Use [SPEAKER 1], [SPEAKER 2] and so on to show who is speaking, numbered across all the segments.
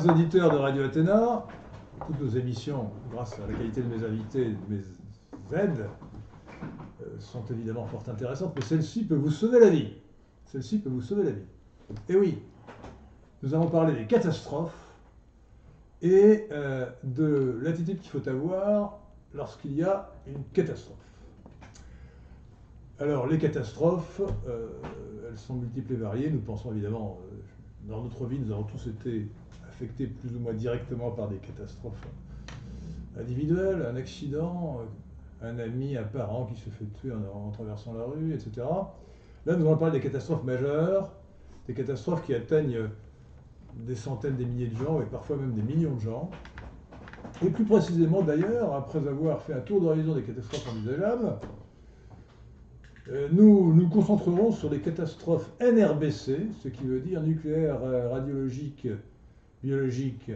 [SPEAKER 1] Chers auditeurs de Radio Athéna, toutes nos émissions, grâce à la qualité de mes invités et de mes aides, euh, sont évidemment fort intéressantes, mais celle-ci peut vous sauver la vie. Celle-ci peut vous sauver la vie. Et oui, nous allons parler des catastrophes et euh, de l'attitude qu'il faut avoir lorsqu'il y a une catastrophe. Alors, les catastrophes, euh, elles sont multiples et variées. Nous pensons évidemment, dans notre vie, nous avons tous été affectés plus ou moins directement par des catastrophes individuelles, un accident, un ami, un parent qui se fait tuer en, traversant la rue, etc. Là, nous allons parler des catastrophes majeures, des catastrophes qui atteignent des centaines, des milliers de gens, et parfois même des millions de gens. Et plus précisément d'ailleurs, après avoir fait un tour d'horizon des catastrophes envisageables, euh, nous nous concentrerons sur les catastrophes NRBC, ce qui veut dire nucléaire, euh, radiologique, biologique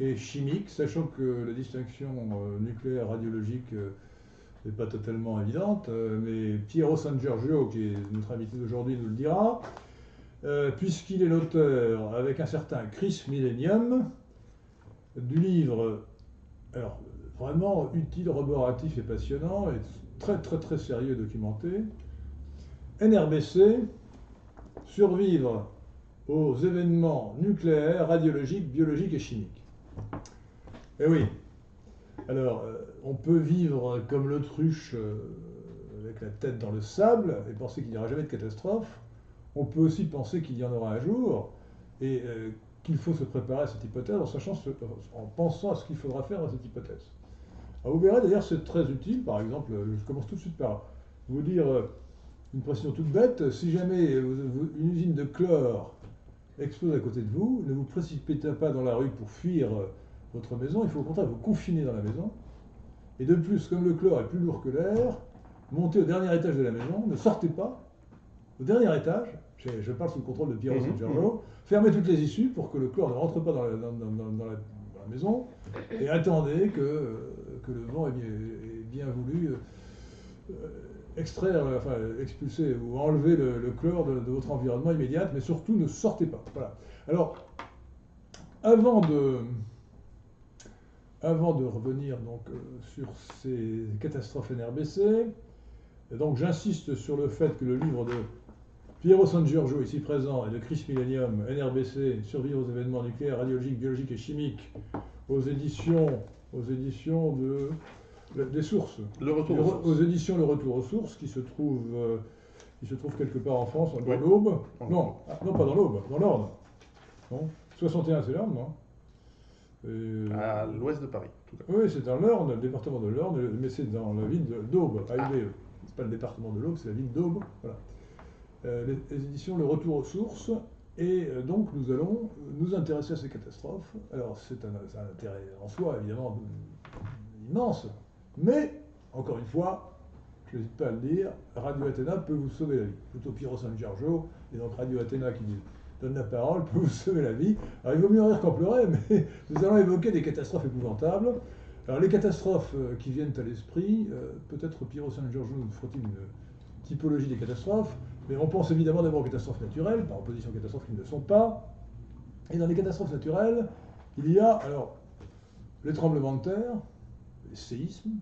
[SPEAKER 1] et chimique, sachant que la distinction euh, nucléaire, radiologique n'est pas totalement évidente, mais Piero San Giorgio, qui est notre invité d'aujourd'hui, nous le dira, puisqu'il est l'auteur, avec un certain Chris Millennium, du livre, alors vraiment utile, roboratif et passionnant, et très très très sérieux et documenté, NRBC, survivre aux événements nucléaires, radiologiques, biologiques et chimiques. Eh oui. Alors, euh, on peut vivre comme l'autruche euh, avec la tête dans le sable et penser qu'il n'y aura jamais de catastrophe. On peut aussi penser qu'il y en aura un jour et euh, qu'il faut se préparer à cette hypothèse en, sachant en pensant à ce qu'il faudra faire à cette hypothèse. Vous verrez d'ailleurs, c'est très utile. Par exemple, je commence tout de suite par vous dire une précision toute bête, si jamais une usine de chlore explose à côté de vous, ne vous précipitez pas dans la rue pour fuir euh, votre maison, il faut au contraire vous confiner dans la maison. Et de plus, comme le chlore est plus lourd que l'air, montez au dernier étage de la maison, ne sortez pas. Au dernier étage, je, parle sous le contrôle de Pierre mmh, fermez toutes les issues pour que le chlore ne rentre pas dans la, maison et attendez que, que le vent ait bien, voulu. Euh, extraire, euh, enfin expulser ou enlever le, chlore de, votre environnement immédiat, mais surtout ne sortez pas. Voilà. Alors, avant de, avant de revenir donc euh, sur ces catastrophes NRBC, donc j'insiste sur le fait que le livre de Piero San Giorgio, ici présent, et de Chris Millennium, NRBC, Survivre aux événements nucléaires, radiologiques, biologiques et chimiques, aux éditions, aux éditions de des sources.
[SPEAKER 2] Le retour
[SPEAKER 1] aux, éditions Le Retour aux sources, qui se trouve, euh, qui se trouve quelque part en France, dans l'Aube. Non, ah, non, pas dans l'Aube, dans l'Orne. 61, c'est l'Orne, non
[SPEAKER 2] euh, À l'ouest de Paris.
[SPEAKER 1] Tout à Oui, c'est dans l'Orne, le département de l'Orne, mais c'est dans la ville d'Aube, ah. C'est pas le département de l'Aube, c'est la ville d'Aube. Voilà. Euh, les, éditions Le Retour aux sources. Et donc nous allons nous intéresser à ces catastrophes. Alors c'est un, un, intérêt en soi évidemment immense, mais, encore une fois, je n'hésite pas à le dire, Radio Athéna peut vous sauver la vie. Plutôt Piero San Giorgio, et donc Radio Athéna qui donne la parole, peut vous sauver la vie. Alors il vaut mieux rire qu'en pleurer, mais nous allons évoquer des catastrophes épouvantables. Alors les catastrophes euh, qui viennent à l'esprit, euh, peut-être Piero San Giorgio nous fera-t-il une typologie des catastrophes, mais on pense évidemment d'abord aux catastrophes naturelles, par opposition aux catastrophes qui ne le sont pas. Et dans les catastrophes naturelles, il y a alors les tremblements de terre, les séismes,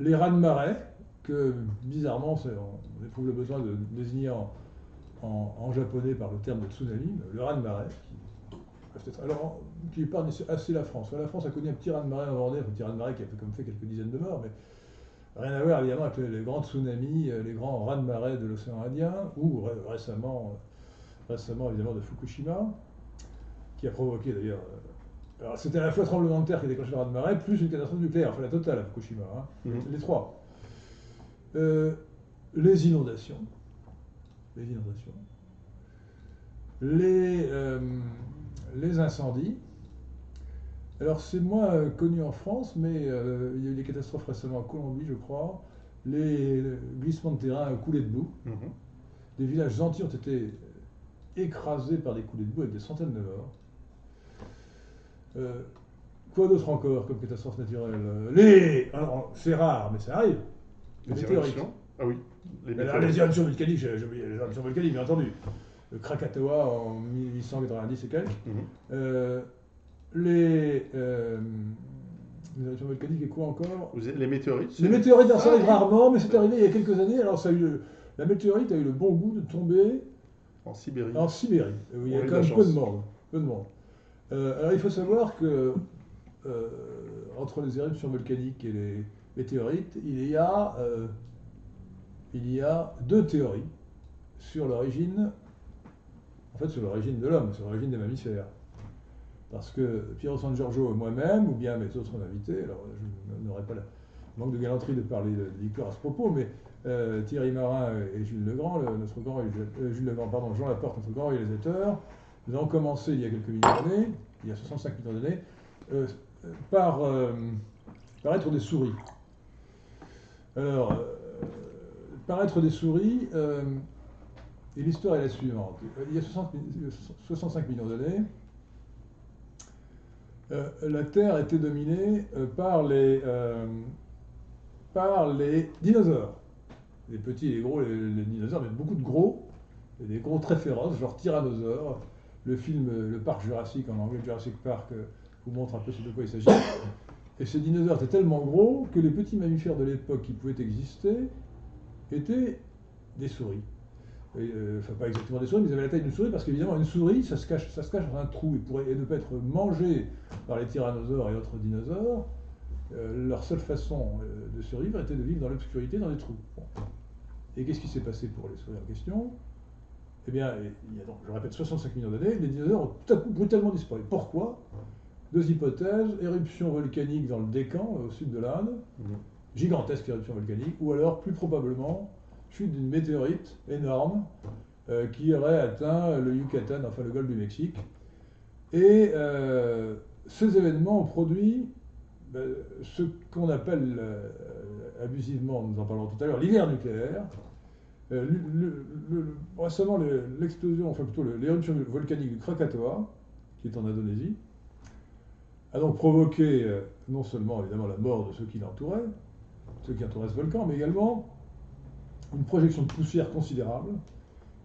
[SPEAKER 1] les raz-de-marée, que bizarrement on éprouve le besoin de désigner en, japonais par le terme de tsunami, le raz-de-marée, qui, alors, qui épargne assez la France. La France a connu un petit raz-de-marée en Vendée, un petit raz-de-marée qui a fait, comme fait quelques dizaines de morts, mais rien à voir évidemment avec les, grands tsunamis, euh, les grands raz-de-marée de l'océan Indien, ou récemment, récemment évidemment de Fukushima, qui a provoqué d'ailleurs euh, c'était à la fois tremblement de terre qui a déclenché le raz-de-marée, plus une catastrophe nucléaire, enfin la totale à Fukushima, hein. mhm. les trois. Euh, les inondations, les inondations, les, euh, les incendies. Alors c'est moins connu en France, mais euh, il y a eu des catastrophes récemment en Colombie, je crois. Les glissements de terrain coulés de boue. Mhm. Des villages entiers ont été écrasés par des coulées de boue avec des centaines de morts. Euh, quoi d'autre encore comme catastrophe naturelle Les. Alors, c'est rare, mais ça arrive.
[SPEAKER 2] Les, éruptions Ah oui.
[SPEAKER 1] Les, les éruptions volcaniques, j'ai oublié les éruptions volcaniques, bien entendu. le Krakatoa en 1890 et quelques.
[SPEAKER 2] Mhm.
[SPEAKER 1] Euh, les, euh, les éruptions volcaniques et quoi encore
[SPEAKER 2] Les météorites
[SPEAKER 1] Les météorites, ça
[SPEAKER 2] Ah,
[SPEAKER 1] arrive rarement, mais c'est arrivé il y a quelques années. Alors, ça a eu le- la météorite a eu le bon goût de tomber
[SPEAKER 2] En Sibérie.
[SPEAKER 1] en Sibérie, où il y a quand même peu de monde. Peu de monde. Euh, alors, il faut savoir que euh, entre les éruptions volcaniques et les météorites, il y a, euh, il y a deux théories sur l'origine, en fait, sur l'origine de l'homme, sur l'origine des mammifères. Parce que Piero San Giorgio et moi-même, ou bien mes autres invités, alors je n'aurais pas le manque de galanterie de parler de l'histoire à ce propos, mais Thierry Marin et Jules Legrand, le- notre grand Legrand, pardon, Jean Laporte, notre grand réalisateur, nous avons commencé il y a quelques millions d'années, il y a 65 millions d'années, euh, par, euh, par être des souris. Alors, euh, par être des souris, euh, et l'histoire est la suivante. Il y a 60 mi- 65 millions d'années, euh, la Terre était dominée euh, par, les, euh, par les dinosaures. Les petits et les gros, les, les dinosaures, mais beaucoup de gros, et des gros très féroces, genre tyrannosaures. Le film euh, Le Parc Jurassique, en anglais Jurassic Park, euh, vous montre un peu ce de quoi il s'agit. Et ces dinosaures étaient tellement gros que les petits mammifères de l'époque qui pouvaient exister étaient des souris. Euh, enfin, pas exactement des souris, mais ils avaient la taille d'une souris, parce qu'évidemment, une souris, ça se cache, dans un trou, et, ne peut être mangé par les tyrannosaures et autres dinosaures. Leur seule façon de survivre était de vivre dans l'obscurité, dans des trous. Et qu'est-ce qui s'est passé pour les souris en question? Eh bien, il y a donc, je répète, 65 millions d'années, les dinosaures ont tout à coup brutalement disparu. Pourquoi? Deux hypothèses, éruption volcanique dans le Décan, au sud de l'Inde,
[SPEAKER 2] Mhm.
[SPEAKER 1] gigantesque éruption volcanique, ou alors, plus probablement, chute d'une météorite énorme euh, qui aurait atteint le Yucatan, enfin le golfe du Mexique. Et euh, ces événements ont produit ben, ce qu'on appelle euh, abusivement, nous en parlerons tout à l'heure, l'hiver nucléaire. Euh, récemment, le- l'explosion, enfin plutôt l'éruption volcanique du Krakatoa, qui est en Indonésie, a donc provoqué euh, non seulement évidemment la mort de ceux qui l'entouraient, ceux qui entouraient ce volcan, mais également une projection de poussière considérable.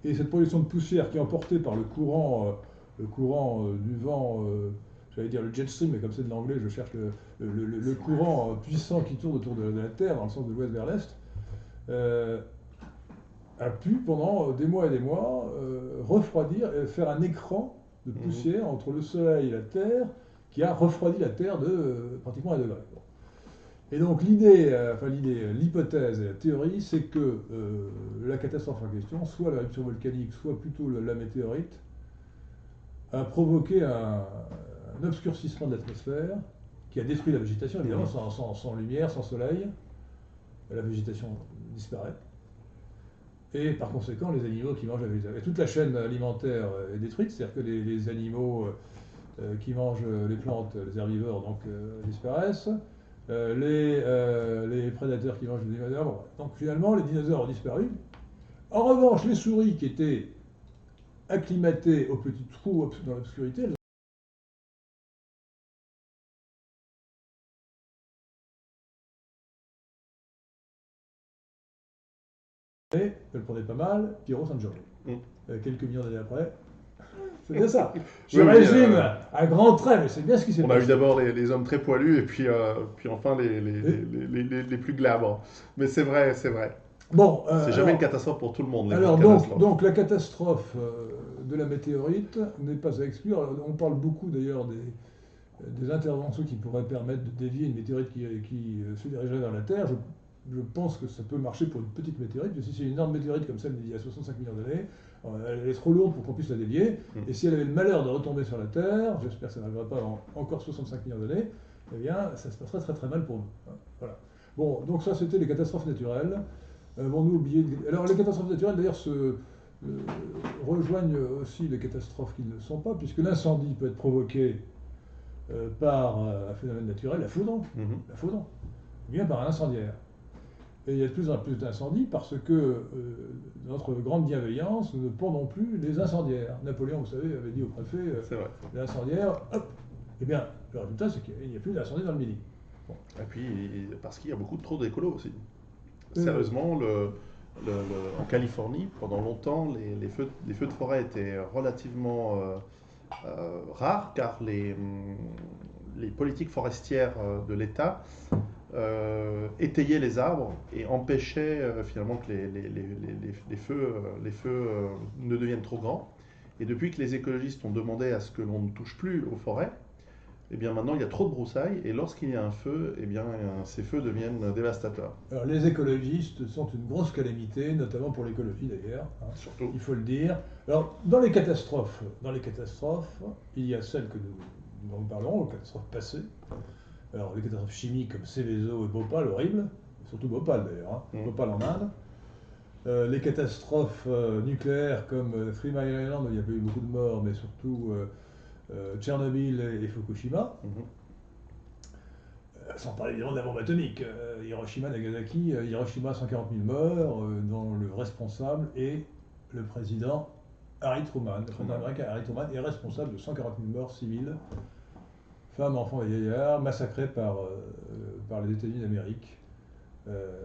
[SPEAKER 1] Et cette projection de poussière qui est emportée par le courant, euh, le courant euh, du vent, euh, j'allais dire le jet stream, mais comme c'est de l'anglais, je cherche le, courant euh, puissant qui tourne autour de, la Terre, dans le sens de l'ouest vers l'est, euh, a pu pendant des mois et des mois euh, refroidir et faire un écran de
[SPEAKER 2] Mhm.
[SPEAKER 1] poussière entre le Soleil et la Terre qui a refroidi la Terre de euh, pratiquement un degré. Bon. Et donc l'idée, euh, enfin l'idée, euh, l'hypothèse et la théorie, c'est que euh, la catastrophe en question, soit l'éruption volcanique, soit plutôt la météorite, a provoqué un, un obscurcissement de l'atmosphère qui a détruit la végétation, évidemment, sans, sans- sans lumière, sans soleil, la végétation disparaît. Et par conséquent, les animaux qui mangent la végétation. Et toute la chaîne alimentaire est détruite, c'est-à-dire que les, animaux euh, euh, qui mangent les plantes, les herbivores, donc euh, disparaissent. Les, les prédateurs qui mangent les dinosaures. donc finalement, les dinosaures ont disparu. En revanche, les souris qui étaient acclimatées aux petits trous dans l'obscurité, Et elle prenait pas mal, Piero San Giorgio.
[SPEAKER 2] Mm.
[SPEAKER 1] Euh, quelques millions d'années après. C'est bien ça. Je
[SPEAKER 2] Oui, oui,
[SPEAKER 1] résume
[SPEAKER 2] euh,
[SPEAKER 1] à grands traits, mais c'est bien ce qui s'est
[SPEAKER 2] On a
[SPEAKER 1] passé.
[SPEAKER 2] eu d'abord les, les hommes très poilus et puis, euh, puis enfin les, les, les, plus glabres. Mais c'est vrai, c'est vrai.
[SPEAKER 1] Bon, euh,
[SPEAKER 2] C'est jamais
[SPEAKER 1] alors-
[SPEAKER 2] une catastrophe pour tout le monde.
[SPEAKER 1] Alors donc, donc la catastrophe euh, de la météorite n'est pas à exclure. Alors, on parle beaucoup d'ailleurs des, des interventions qui pourraient permettre de dévier une météorite qui, qui, euh, se dirigerait vers la Terre. Je, je pense que ça peut marcher pour une petite météorite, mais si c'est une énorme météorite comme celle d'il y a 65 millions d'années, euh, elle est trop lourde pour qu'on puisse la dévier.
[SPEAKER 2] Mm.
[SPEAKER 1] Et si elle avait le malheur de retomber sur la Terre, j'espère que ça n'arrivera pas en encore 65 millions d'années, eh bien ça se passerait très très mal pour nous. Hein, Voilà. Bon, donc ça c'était les catastrophes naturelles. Avons-nous oublié de- Alors les catastrophes naturelles d'ailleurs se euh, rejoignent aussi les catastrophes qui ne le sont pas, puisque l'incendie peut être provoqué euh, par euh, un phénomène naturel, la foudre, la foudre, ou bien par un incendiaire. Et il y a de plus en plus d'incendies parce que, euh, notre grande bienveillance, nous ne pendons plus les incendiaires. Napoléon, vous savez, avait dit au préfet, euh,
[SPEAKER 2] C'est vrai.
[SPEAKER 1] l'incendiaire, hop Eh bien, le résultat, c'est qu'il n'y a plus d'incendie dans le Midi.
[SPEAKER 2] Et puis, parce qu'il y a beaucoup trop d'écolos aussi.
[SPEAKER 1] Euh.
[SPEAKER 2] Sérieusement, le, le- le- en Californie, pendant longtemps, les, les feux, les feux de forêt étaient relativement euh, rares car les, hum, les politiques forestières de l'État euh, étayaient les arbres et empêchaient euh, finalement que les, les- les- feux, euh, les feux euh, ne deviennent trop grands. Et depuis que les écologistes ont demandé à ce que l'on ne touche plus aux forêts, eh bien maintenant il y a trop de broussailles et lorsqu'il y a un feu, eh bien ces feux deviennent dévastateurs.
[SPEAKER 1] Alors, les écologistes sont une grosse calamité, notamment pour l'écologie d'ailleurs. hein.
[SPEAKER 2] Surtout.
[SPEAKER 1] il faut le dire. Alors, dans les catastrophes, dans les catastrophes, il y a celles que nous, dont nous parlerons, les catastrophes passées. Alors, les catastrophes chimiques comme Céveso et Bhopal, horribles, surtout Bhopal d'ailleurs, hein,
[SPEAKER 2] Mm.
[SPEAKER 1] Bhopal en Inde. Euh, les catastrophes euh, nucléaires comme euh, Three Mile Island, où il y a pas eu beaucoup de morts, mais surtout euh, Tchernobyl et, et Fukushima.
[SPEAKER 2] Mhm.
[SPEAKER 1] Euh, Sans parler évidemment de la bombe atomique. Hiroshima, Nagasaki, Hiroshima, 140 000 morts, dont le responsable est le président Harry Truman. Le président
[SPEAKER 2] Truman.
[SPEAKER 1] américain Harry Truman est responsable de 140 000 morts civiles, femmes, enfants et vieillards, massacrés par, euh, par les États-Unis d'Amérique. Euh,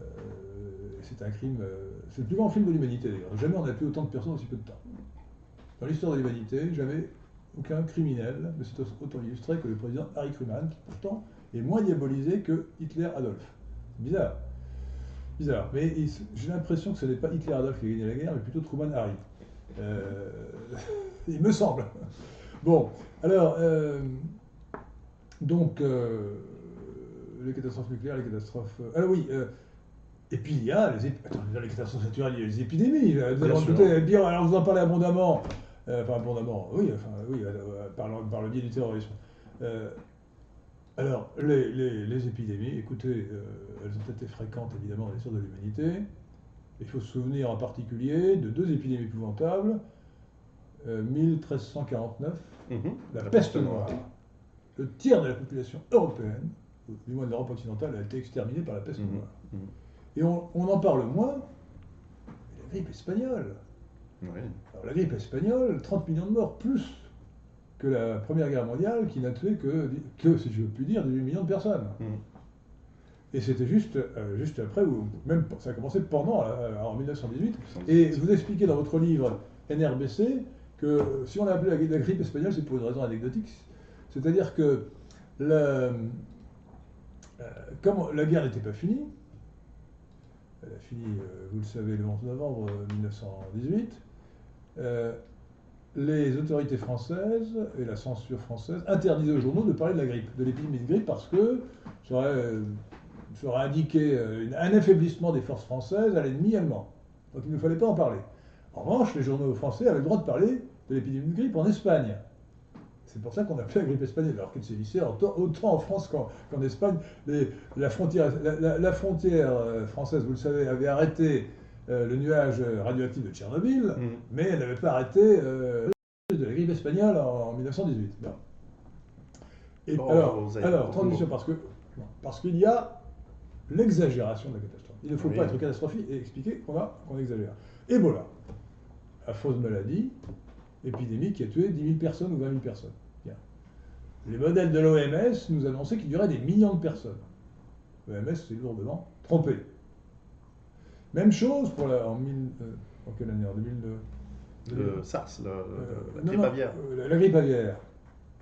[SPEAKER 1] c'est un crime. euh, c'est le plus grand film de l'humanité d'ailleurs. Jamais on a tué autant de personnes en si peu de temps. Dans l'histoire de l'humanité, jamais aucun criminel ne s'est autant illustré que le président Harry Truman, qui pourtant est moins diabolisé que Hitler Adolphe. Bizarre. Bizarre. Mais j'ai l'impression que ce n'est pas Hitler Adolphe qui a gagné la guerre, mais plutôt Truman Harry. Il me semble. Bon, alors, donc, euh, les catastrophes nucléaires, les catastrophes. euh, ah oui, euh, et puis il y a les, attends, les catastrophes naturelles, il y a les épidémies.
[SPEAKER 2] Bien sûr.
[SPEAKER 1] alors vous en parlez abondamment, euh, enfin abondamment, oui, enfin, oui, par, le, par le biais du terrorisme. Alors, les, les- les épidémies, écoutez, elles ont été fréquentes évidemment dans l'histoire de l'humanité. Il faut se souvenir en particulier de deux épidémies épouvantables. Euh, 1349,
[SPEAKER 2] Mhm.
[SPEAKER 1] la, peste noire. Le tiers de la population européenne, du moins de l'Europe occidentale, a été exterminée par la peste
[SPEAKER 2] Mhm.
[SPEAKER 1] noire.
[SPEAKER 2] Mhm.
[SPEAKER 1] Et on, on en parle moins. mais La grippe espagnole.
[SPEAKER 2] Oui.
[SPEAKER 1] Alors, la grippe espagnole, 30 millions de morts, plus que la Première Guerre mondiale, qui n'a tué que, que, si je puis dire, 18 millions de personnes.
[SPEAKER 2] Mhm.
[SPEAKER 1] Et c'était juste, euh, juste après, ou même ça a commencé pendant, euh, en 1918. Et vous expliquez dans votre livre NRBC que euh, si on l'a appelé la, la grippe espagnole, c'est pour une raison anecdotique. C'est-à-dire que euh, comme la guerre n'était pas finie, elle a fini, euh, vous le savez, le 11 novembre euh, 1918, euh, les autorités françaises et la censure française interdisaient aux journaux de parler de la grippe, de l'épidémie de grippe, parce que ça aurait, ça aurait indiqué un affaiblissement des forces françaises à l'ennemi allemand. Donc il ne fallait pas en parler. En revanche, les journaux français avaient le droit de parler de l'épidémie de grippe en Espagne. C'est pour ça qu'on appelait la grippe espagnole, alors qu'elle sévissait autant, autant en France qu'en Espagne. Les- la, frontière, la, la- la frontière euh, française, vous le savez, avait arrêté euh, le nuage radioactif de Tchernobyl,
[SPEAKER 2] Mhm.
[SPEAKER 1] mais elle n'avait pas arrêté euh, de la grippe espagnole en, en 1918. Bon. Et
[SPEAKER 2] Oh,
[SPEAKER 1] alors, transition, parce que parce qu'il y a l'exagération de la catastrophe. Il ne faut
[SPEAKER 2] Oui.
[SPEAKER 1] pas être catastrophique et expliquer qu'on a- qu'on exagère. Ebola, affreuse maladie, épidémie qui a tué 10 000 personnes ou 20 000 personnes. Les modèles de l'OMS nous annonçaient qu'il y aurait des millions de personnes. L'OMS s'est lourdement trompé. Même chose pour la, en, mille- euh, en quelle année En 2002
[SPEAKER 2] Le SARS, le-
[SPEAKER 1] euh,
[SPEAKER 2] la grippe
[SPEAKER 1] non,
[SPEAKER 2] aviaire.
[SPEAKER 1] la, la grippe aviaire.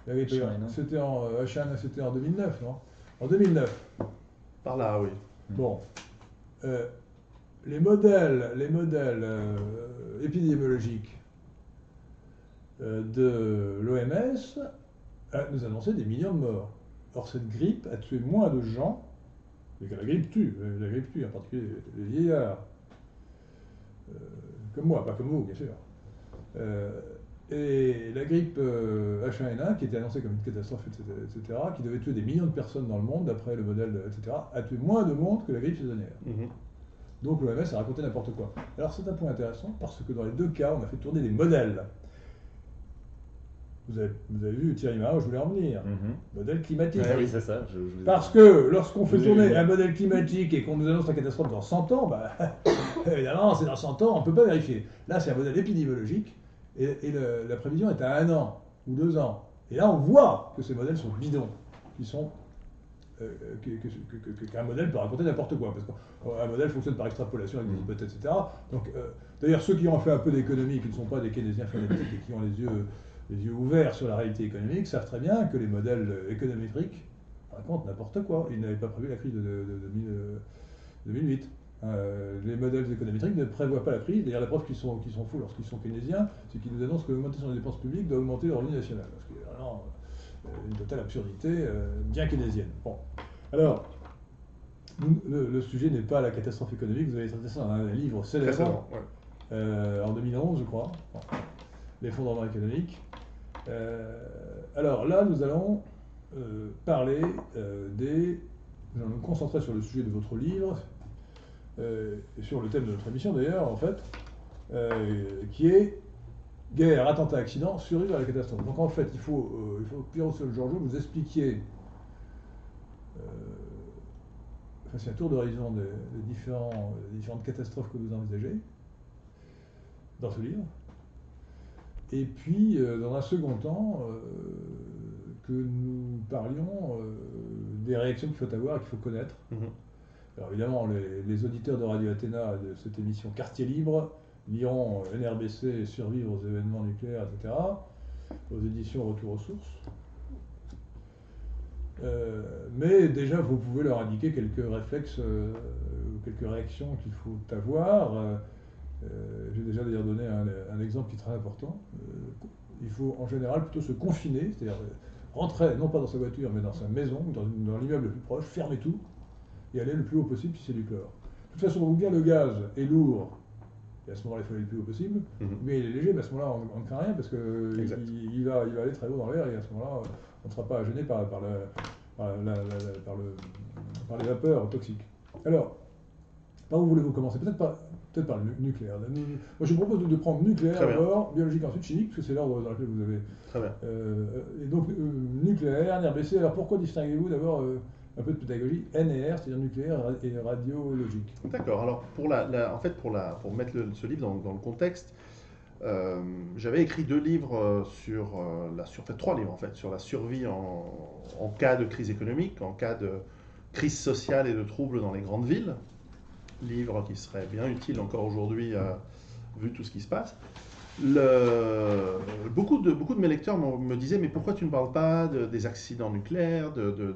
[SPEAKER 1] La grippe aviaire.
[SPEAKER 3] H1N1.
[SPEAKER 1] C'était en, euh, H1N1, c'était en 2009, non? En 2009.
[SPEAKER 2] Par là, oui.
[SPEAKER 1] Bon. Euh, les modèles, les modèles euh, épidémiologiques euh, de l'OMS nous annonçaient des millions de morts. Or, cette grippe a tué moins de gens, et que la grippe tue, euh, la grippe tue, en particulier les vieillards, euh, comme moi, pas comme vous, bien sûr. Euh, et la grippe euh, H1N1, qui était annoncée comme une catastrophe, etc., qui devait tuer des millions de personnes dans le monde, d'après le modèle, de- etc., a tué moins de monde que la grippe saisonnière.
[SPEAKER 2] Mhm.
[SPEAKER 1] Donc l'OMS a raconté n'importe quoi. Alors c'est un point intéressant parce que dans les deux cas, on a fait tourner des modèles. Vous avez, vous avez vu Thierry Marot, je voulais en venir.
[SPEAKER 3] Mhm.
[SPEAKER 1] Modèle climatique.
[SPEAKER 3] Ouais, oui, c'est ça. Je, je
[SPEAKER 1] Parce que lorsqu'on fait tourner un modèle climatique et qu'on nous annonce la catastrophe dans 100 ans, bah, évidemment, c'est dans 100 ans, on ne peut pas vérifier. Là, c'est un modèle épidémiologique et, et le- la prévision est à un an ou deux ans. Et là, on voit que ces modèles sont bidons, qu'ils sont qu'un modèle peut raconter n'importe quoi. Parce qu'un modèle fonctionne par extrapolation avec des mm. hypothèses, etc. Donc, d'ailleurs, ceux qui ont fait un peu d'économie, qui ne sont pas des keynésiens fanatiques et qui ont les yeux, les yeux ouverts sur la réalité économique, savent très bien que les modèles économétriques racontent n'importe quoi. Ils n'avaient pas prévu la crise de, de 2008. Euh, les modèles économétriques ne prévoient pas la crise. D'ailleurs, la preuve qu'ils sont, sont fous lorsqu'ils sont keynésiens, c'est qu'ils nous annoncent que l'augmentation des dépenses publiques doit augmenter le revenu national. Ce qui est vraiment une totale absurdité, euh, bien keynésienne. Bon. Alors, le, sujet n'est pas la catastrophe économique. Vous avez traité ça dans un livre célèbre euh, en 2011, je crois. L'effondrement économique. Alors là, nous allons parler des. Nous allons nous concentrer sur le sujet de votre livre, euh, sur le thème de notre émission d'ailleurs, en fait, euh, qui est guerre, attentat, accident, survivre à la catastrophe. Donc en fait, il faut, euh, il faut Pierrot Georges, vous expliquiez, enfin c'est un tour d'horizon des, différents, différentes catastrophes que vous envisagez dans ce livre. Et puis, dans un second temps, que nous parlions des réactions qu'il faut avoir et qu'il faut connaître. Mm-hmm. Alors évidemment, les, auditeurs de Radio Athéna de cette émission Quartier Libre liront NRBC Survivre aux événements nucléaires, etc., aux éditions Retour aux sources. Euh, mais déjà, vous pouvez leur indiquer quelques réflexes, euh, quelques réactions qu'il faut avoir. Euh, j'ai déjà d'ailleurs donné un, exemple qui est très important. il faut en général plutôt se confiner, c'est-à-dire rentrer non pas dans sa voiture, mais dans sa maison, dans, dans l'immeuble le plus proche, fermer tout, et aller le plus haut possible si c'est du chlore. De toute façon, vous dire le gaz est lourd, et à ce moment-là, il faut aller le plus haut possible, mhm. mais il est léger, mais à ce moment-là, on ne craint rien parce qu'il il va, il va aller très haut dans l'air et à ce moment-là, on ne sera pas gêné par, par, le, par, le, par les vapeurs toxiques. Alors, par où voulez-vous commencer? Peut-être par, peut par le nucléaire. Moi, je vous propose de, prendre nucléaire d'abord, biologique ensuite, chimique, parce que c'est l'ordre dans lequel vous avez.
[SPEAKER 2] Très bien.
[SPEAKER 1] Euh, et donc, euh, nucléaire, NRBC. Alors, pourquoi distinguez-vous d'abord euh, un peu de pédagogie, NR, c'est-à-dire nucléaire et radiologique?
[SPEAKER 2] D'accord. Alors, pour la, en fait, pour, la, pour mettre ce livre dans, le contexte, j'avais écrit deux livres sur la sur, fait, trois livres en fait sur la survie en, en, cas de crise économique, en cas de crise sociale et de troubles dans les grandes villes. Livre qui serait bien utile encore aujourd'hui vu tout ce qui se passe. Beaucoup, de, beaucoup de mes lecteurs me disaient mais pourquoi tu ne parles pas des accidents nucléaires, de,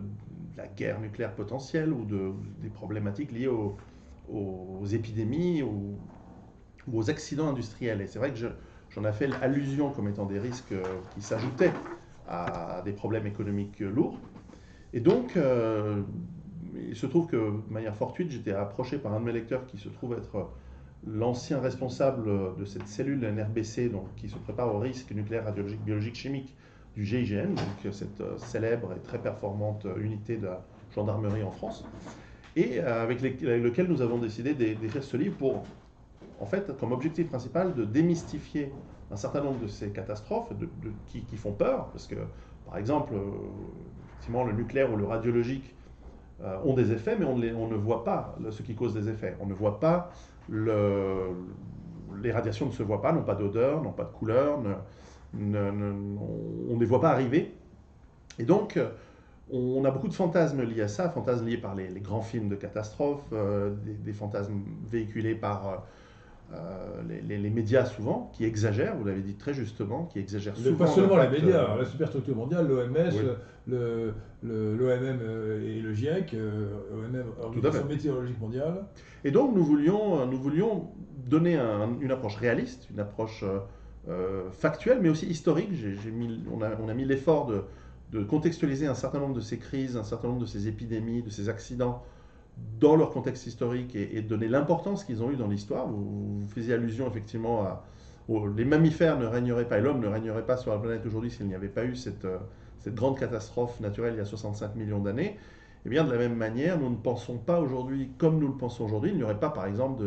[SPEAKER 2] la guerre nucléaire potentielle ou de, des problématiques liées aux, aux épidémies ou, aux accidents industriels? Et c'est vrai que j'en ai fait allusion comme étant des risques euh, qui s'ajoutaient à des problèmes économiques lourds. Et donc, euh, il se trouve que, de manière fortuite, j'étais approché par un de mes lecteurs qui se trouve être l'ancien responsable de cette cellule NRBC, donc, qui se prépare aux risques nucléaires, radiologiques, biologiques, chimiques du GIGN, donc cette euh, célèbre et très performante unité de la gendarmerie en France, et euh, avec, lequel nous avons décidé d'écrire ce livre pour, en fait, comme objectif principal, de démystifier un certain nombre de ces catastrophes de, qui, font peur, parce que, par exemple, euh, effectivement, le nucléaire ou le radiologique ont des effets, mais on, on, ne voit pas ce qui cause des effets. On ne voit pas le, les radiations ne se voient pas, n'ont pas d'odeur, n'ont pas de couleur, on ne les voit pas arriver. Et donc, on a beaucoup de fantasmes liés à ça, fantasmes liés par les, grands films de catastrophes, euh, des, fantasmes véhiculés par euh, les, médias souvent, qui exagèrent, vous l'avez dit très justement, qui exagèrent souvent.
[SPEAKER 1] Pas seulement les médias, euh, la superstructure mondiale, l'OMS, l'OMM et le GIEC, OMM, Organisation météorologique mondiale.
[SPEAKER 2] Et donc nous voulions, nous voulions donner une approche réaliste, une approche euh, factuel, mais aussi historique. mis, on, a, on, a, mis l'effort de, de, contextualiser un certain nombre de ces crises, un certain nombre de ces épidémies, de ces accidents dans leur contexte historique et, donner l'importance qu'ils ont eu dans l'histoire. Vous, faisiez allusion effectivement à les mammifères ne régneraient pas et l'homme ne régnerait pas sur la planète aujourd'hui s'il n'y avait pas eu cette, euh, grande catastrophe naturelle il y a 65 millions d'années. Eh bien de la même manière, nous ne pensons pas aujourd'hui comme nous le pensons aujourd'hui. Il n'y aurait pas par exemple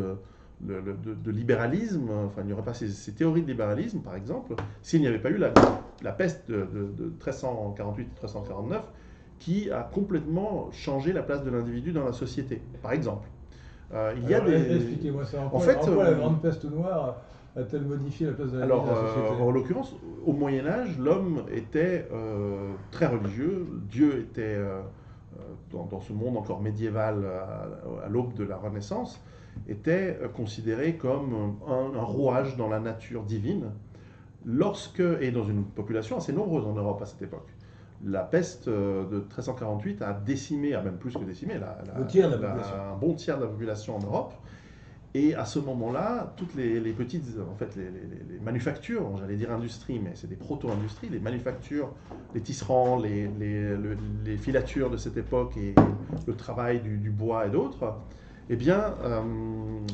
[SPEAKER 2] de, libéralisme, enfin il n'y aurait pas ces, théories de libéralisme par exemple, s'il n'y avait pas eu la, la peste de 1348-1349 qui a complètement changé la place de l'individu dans la société, par exemple.
[SPEAKER 1] Euh, il y a des... Expliquez-moi ça. En, fait, en la euh, grande peste noire a-t-elle modifié la place de
[SPEAKER 2] l'individu
[SPEAKER 1] dans la société
[SPEAKER 2] euh, En l'occurrence, au Moyen Âge, l'homme était très religieux, Dieu était dans, ce monde encore médiéval à, l'aube de la Renaissance, était considéré comme un, rouage dans la nature divine, lorsque, et dans une population assez nombreuse en Europe à cette époque, la peste de 1348 a décimé, a même plus que décimé, la, un bon tiers de la population en Europe. Et à ce moment-là, toutes les, petites, en fait, les, manufactures, j'allais dire industrie, mais c'est des proto-industries, les manufactures, les tisserands, les, filatures de cette époque et le travail du, bois et d'autres, eh bien, euh,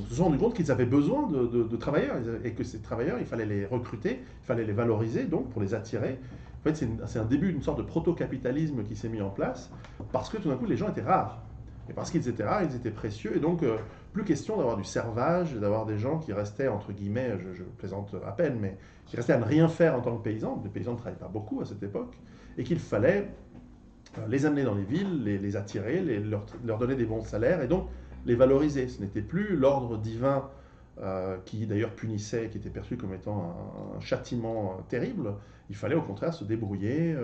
[SPEAKER 2] se sont rendus compte qu'ils avaient besoin de, travailleurs et que ces travailleurs, il fallait les recruter, il fallait les valoriser, donc pour les attirer. En fait, c'est un début d'une sorte de proto-capitalisme qui s'est mis en place parce que tout d'un coup, les gens étaient rares. Et parce qu'ils étaient rares, ils étaient précieux. Et donc, euh, plus question d'avoir du servage, d'avoir des gens qui restaient, entre guillemets, je, plaisante à peine, mais qui restaient à ne rien faire en tant que paysans. Les paysans ne travaillaient pas beaucoup à cette époque. Et qu'il fallait euh, les amener dans les villes, les, attirer, leur, donner des bons salaires et donc les valoriser. Ce n'était plus l'ordre divin euh, qui d'ailleurs punissait, qui était perçu comme étant un, châtiment terrible. Il fallait au contraire se débrouiller,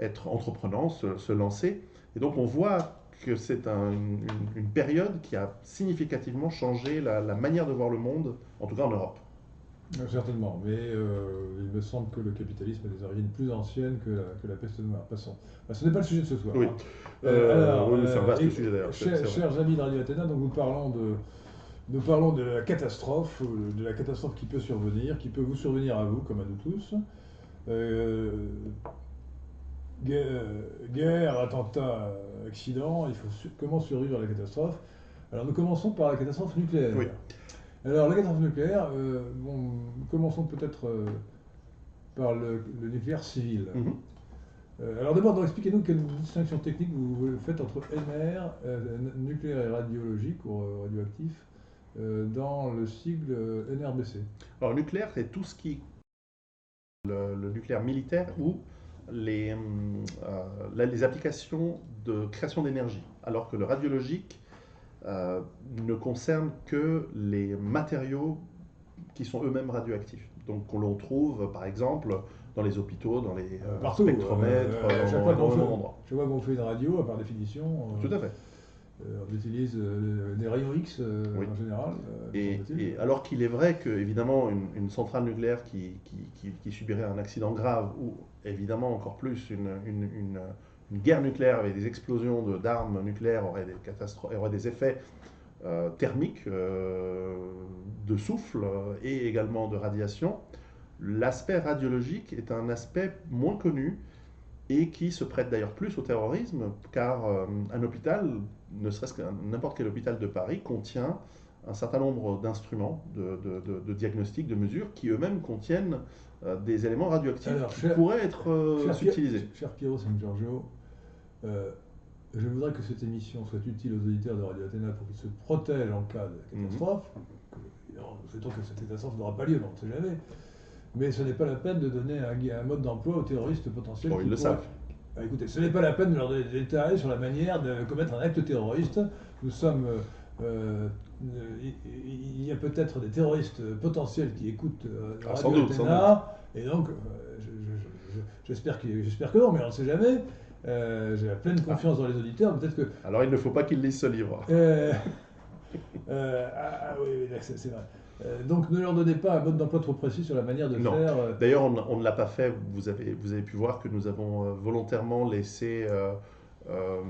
[SPEAKER 2] être entreprenant, se, se lancer. Et donc on voit que c'est une, période qui a significativement changé la, manière de voir le monde, en tout cas en Europe.
[SPEAKER 1] Euh, certainement, mais euh, il me semble que le capitalisme a des origines plus anciennes que la, que la peste noire. Passons. ce n'est pas le sujet de ce soir.
[SPEAKER 2] Oui,
[SPEAKER 1] hein.
[SPEAKER 2] euh, c'est un vaste sujet d'ailleurs.
[SPEAKER 1] Chers, amis de Radio Athéna, donc nous parlons de, nous parlons de la catastrophe, de la catastrophe qui peut survenir, qui peut vous survenir à vous comme à nous tous. Guerre, attentat, accident, il faut comment survivre à la catastrophe? Alors nous commençons par la catastrophe nucléaire. Alors la catastrophe nucléaire, euh, bon, commençons peut-être euh, par le, nucléaire civil. Mhm. Euh, alors d'abord, expliquez-nous quelle distinction technique vous faites entre NR, nucléaire et radiologique ou radioactif, dans le sigle NRBC.
[SPEAKER 2] Alors nucléaire, c'est tout ce qui le, le nucléaire militaire ou les, euh, les applications de création d'énergie, alors que le radiologique euh, ne concerne que les matériaux qui sont eux-mêmes radioactifs. Donc on le trouve par exemple dans les hôpitaux, dans les euh, spectromètres,
[SPEAKER 1] dans, chaque fois qu'on fait, une radio, par définition,
[SPEAKER 2] Tout à fait.
[SPEAKER 1] On utilise des rayons X en général.
[SPEAKER 2] Et, alors qu'il est vrai que évidemment une, centrale nucléaire qui, qui, qui, subirait un accident grave ou évidemment encore plus une, une, une, guerre nucléaire avec des explosions d'armes nucléaires aurait des, catastrophes, aurait des effets euh, thermiques, euh, de souffle et également de radiation. L'aspect radiologique est un aspect moins connu et qui se prête d'ailleurs plus au terrorisme, car euh, un hôpital, ne serait-ce que n'importe quel hôpital de Paris, contient un certain nombre d'instruments de, de, de, diagnostic, de mesures, qui eux-mêmes contiennent euh, des éléments radioactifs qui pourraient être euh, utilisés.
[SPEAKER 1] Cher Piero San Giorgio, euh, je voudrais que cette émission soit utile aux auditeurs de Radio Athéna pour qu'ils se protègent en cas de mhm. catastrophe. Mm -hmm. que cette catastrophe n'aura pas lieu, on ne sait jamais. Mais ce n'est pas la peine de donner un, mode d'emploi aux terroristes potentiels.
[SPEAKER 2] Bon, ils le savent.
[SPEAKER 1] Bah, écoutez, ce n'est pas la peine de leur donner des détails sur la manière de commettre un acte terroriste. Nous sommes euh, il y a peut-être des terroristes potentiels qui écoutent euh, ah, Radio Athéna, et donc euh, j'espère que, que non, mais on ne sait jamais. J'ai pleine ah. confiance dans les auditeurs. Peut-être que.
[SPEAKER 2] Alors il ne faut pas qu'ils lisent ce livre.
[SPEAKER 1] ah, oui, c'est vrai. Donc ne leur donnez pas un mode d'emploi trop précis sur la manière de faire.
[SPEAKER 2] D'ailleurs, on, on, ne l'a pas fait. Vous avez, vous avez pu voir que nous avons volontairement laissé euh,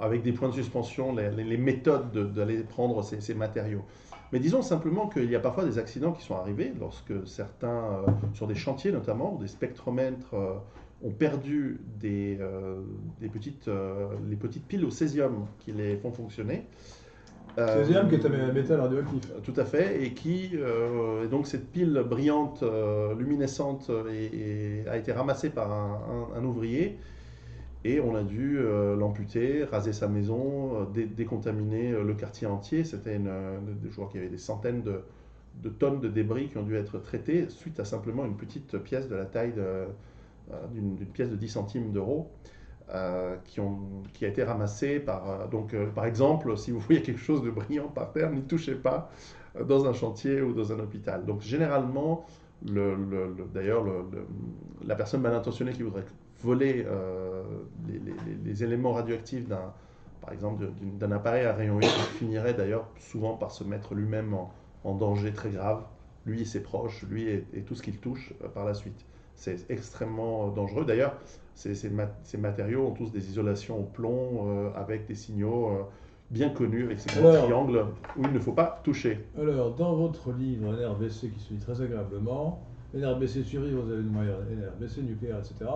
[SPEAKER 2] avec des points de suspension, les, méthodes d'aller prendre ces, matériaux. Mais disons simplement qu'il y a parfois des accidents qui sont arrivés lorsque certains, euh, sur des chantiers notamment, des spectromètres euh, ont perdu des, des petites, les petites piles au césium qui les font fonctionner.
[SPEAKER 1] Césium qui est un métal radioactif.
[SPEAKER 2] Tout à fait, et qui, donc cette pile brillante, luminescente, a été ramassée par un ouvrier et on a dû euh, l'amputer, raser sa maison, euh, décontaminer euh, le quartier entier. C'était une, je crois qu'il y avait des centaines de, tonnes de débris qui ont dû être traités suite à simplement une petite pièce de la taille d'une pièce de 10 centimes d'euros. Qui, qui a été ramassée par... donc, par exemple, si vous voyez quelque chose de brillant par terre, n'y touchez pas dans un chantier ou dans un hôpital. Donc, généralement, le, le- le- d'ailleurs, le- le- la personne mal intentionnée qui voudrait voler euh, les, éléments radioactifs d'un, par exemple, d'un appareil à rayon X finirait d'ailleurs souvent par se mettre lui-même en, en danger très grave, lui et ses proches, lui et, tout ce qu'il touche euh, par la suite. C'est extrêmement dangereux. D'ailleurs, ces, ces ma- ces matériaux ont tous des isolations au plomb euh, avec des signaux euh, bien connus, avec ces grands
[SPEAKER 1] Alors-
[SPEAKER 2] triangles où il ne faut pas toucher.
[SPEAKER 1] Alors, dans votre livre NRBC qui se lit très agréablement, NRBC survivre aux événements NRBC nucléaire, etc.,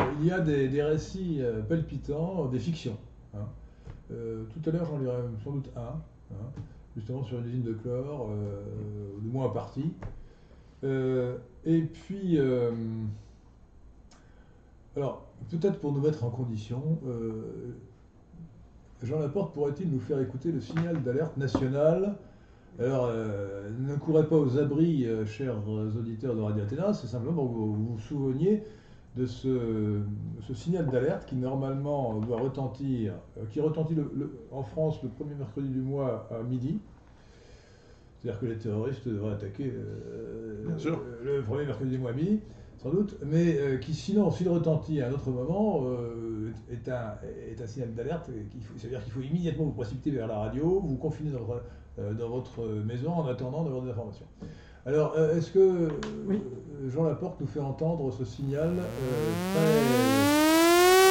[SPEAKER 1] euh, il y a des, des récits palpitants, des fictions. hein. Euh, tout à l'heure, j'en lirai sans doute un, hein, justement sur une usine de chlore, du moins un parti. Euh, et puis, euh, alors, peut-être pour nous mettre en condition, euh, Jean Laporte pourrait-il nous faire écouter le signal d'alerte national Alors, ne courez pas aux abris, chers auditeurs de Radio Athéna, c'est simplement pour que vous vous souveniez de ce, signal d'alerte qui normalement doit retentir, qui retentit en France le premier mercredi du mois à midi. C'est-à-dire que les terroristes devraient attaquer euh,
[SPEAKER 2] Bien sûr.
[SPEAKER 1] le premier mercredi du mois à midi, sans doute, mais euh, qui sinon, s'il retentit à un autre moment, euh, est, un, est un signal d'alerte. C'est-à-dire qu'il faut immédiatement vous précipiter vers la radio, vous confiner dans votre, euh, dans votre maison en attendant d'avoir des informations. Alors, euh, est-ce que
[SPEAKER 3] Oui.
[SPEAKER 1] Jean Laporte nous fait entendre ce signal euh, très...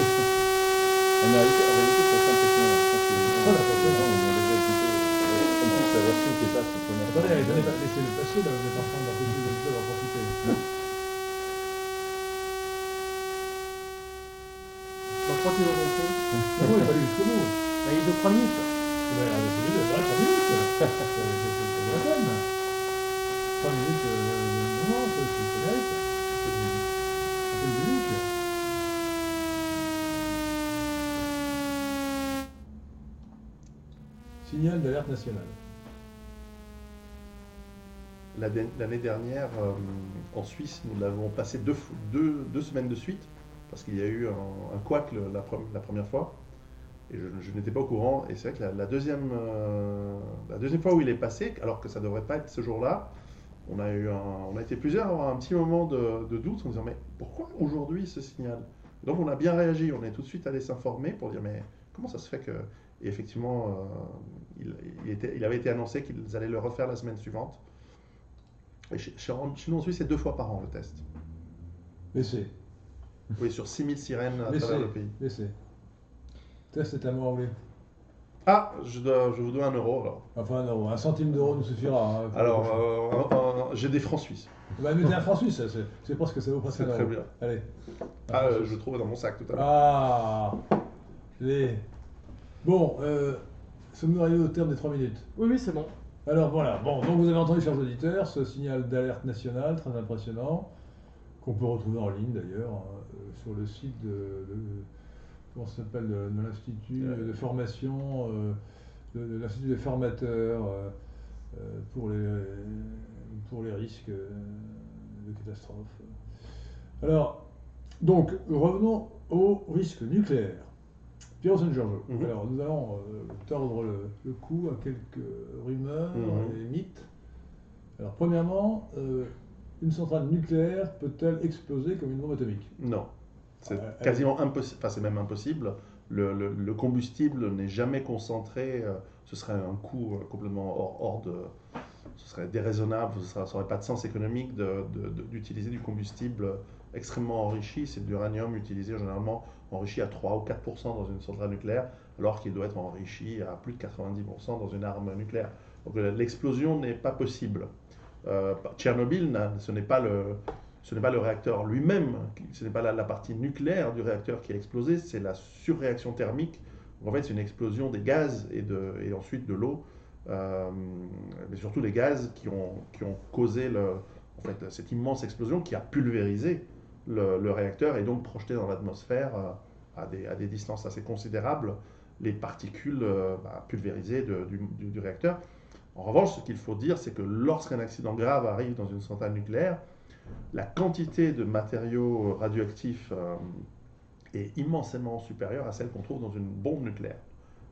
[SPEAKER 4] On a été, on a été très impressionnant. Je pense que les gens,
[SPEAKER 1] Très impressionnant.
[SPEAKER 4] on a déjà écouté. euh, En plus, la version qui est pas cette première fois.
[SPEAKER 1] Attendez, attendez, laissez-le passer, là, vous êtes en train d'empêcher les auditeurs d'en profiter.
[SPEAKER 3] Dans 3 kilos de fond.
[SPEAKER 1] Non, il va aller jusqu'au bout.
[SPEAKER 3] Bah, il est de 3 minutes.
[SPEAKER 1] Ouais, ah, c'est mieux, ouais, 3 minutes. C'est c'est- c'est la peine. 3 minutes, euh, non, ça, c'est c'est mérite. C'est c'est une minute. Signal d'alerte nationale.
[SPEAKER 2] L'année dernière, euh, en Suisse, nous l'avons passé deux, deux, deux semaines de suite, parce qu'il y a eu un, un la, pre- la première fois, et je, n'étais pas au courant. Et c'est vrai que la, deuxième, euh, la deuxième fois où il est passé, alors que ça ne devrait pas être ce jour-là, on a, on a été plusieurs à avoir un petit moment de, doute en disant Mais pourquoi aujourd'hui ce signal? Donc on a bien réagi, on est tout de suite allé s'informer pour dire Mais comment ça se fait que. Et effectivement, euh, il, était- il avait été annoncé qu'ils allaient le refaire la semaine suivante. Et chez, chez- nous en c'est deux fois par an le test.
[SPEAKER 1] Laissez,
[SPEAKER 2] Oui, sur 6000 sirènes à
[SPEAKER 1] laissez,
[SPEAKER 2] travers le pays.
[SPEAKER 1] laissez. Test est à moi anglais.
[SPEAKER 2] Ah, je, dois- je vous dois un euro alors.
[SPEAKER 1] Enfin, un euro, un centime d'euro nous suffira. hein, pour le
[SPEAKER 2] Alors,
[SPEAKER 1] prochain.
[SPEAKER 2] euh, un- un- j'ai des francs suisses.
[SPEAKER 1] Bah, mais t'es un franc suisse, ça, c'est c'est parce que ça vaut presque
[SPEAKER 2] C'est
[SPEAKER 1] un
[SPEAKER 2] très
[SPEAKER 1] euro.
[SPEAKER 2] bien.
[SPEAKER 1] Allez. Un
[SPEAKER 2] Ah,
[SPEAKER 1] franc
[SPEAKER 2] euh,
[SPEAKER 1] suisse.
[SPEAKER 2] je le trouvais dans mon sac tout à l'heure.
[SPEAKER 1] Ah les... Bon, euh, sommes-nous arrivés au terme des 3 minutes?
[SPEAKER 3] Oui, oui, c'est bon.
[SPEAKER 1] Alors voilà, bon, donc vous avez entendu, chers auditeurs, ce signal d'alerte national très impressionnant, qu'on peut retrouver en ligne d'ailleurs, hein, euh, sur le site de, de- comment ça s'appelle, de, de l'Institut de formation, euh, de, de l'Institut des formateurs euh, euh, pour, les, pour les risques de catastrophe. Alors, donc, revenons au risque nucléaire. Pierre San Giorgio.
[SPEAKER 2] Mhm.
[SPEAKER 1] Alors, nous allons tordre le, le cou à quelques rumeurs
[SPEAKER 2] Mhm.
[SPEAKER 1] et mythes. Alors, premièrement, euh, une centrale nucléaire peut-elle exploser comme une bombe atomique?
[SPEAKER 2] Non. C'est
[SPEAKER 1] Euh,
[SPEAKER 2] quasiment impossible. Enfin, c'est même impossible. Le, le- le combustible n'est jamais concentré. euh, ce serait un coût euh, complètement hors, hors de. Ce serait déraisonnable. Ce serait- ça n'aurait pas de sens économique d'utiliser du combustible extrêmement enrichi. C'est de l'uranium utilisé généralement enrichi à 3 ou 4% dans une centrale nucléaire, alors qu'il doit être enrichi à plus de 90% dans une arme nucléaire. Donc euh, l'explosion n'est pas possible. Euh, Tchernobyl, ce n'est pas le, ce n'est pas le réacteur lui-même, ce n'est pas la, partie nucléaire du réacteur qui a explosé, c'est la surréaction thermique. En fait, c'est une explosion des gaz et, de, et ensuite de l'eau, euh, mais surtout les gaz qui ont, qui ont causé le, en fait, cette immense explosion qui a pulvérisé le, réacteur et donc projeté dans l'atmosphère euh, à, des, à des distances assez considérables les particules euh, bah, pulvérisées du, du- du réacteur. En revanche, ce qu'il faut dire, c'est que lorsqu'un accident grave arrive dans une centrale nucléaire, la quantité de matériaux radioactifs euh, est immensément supérieure à celle qu'on trouve dans une bombe nucléaire.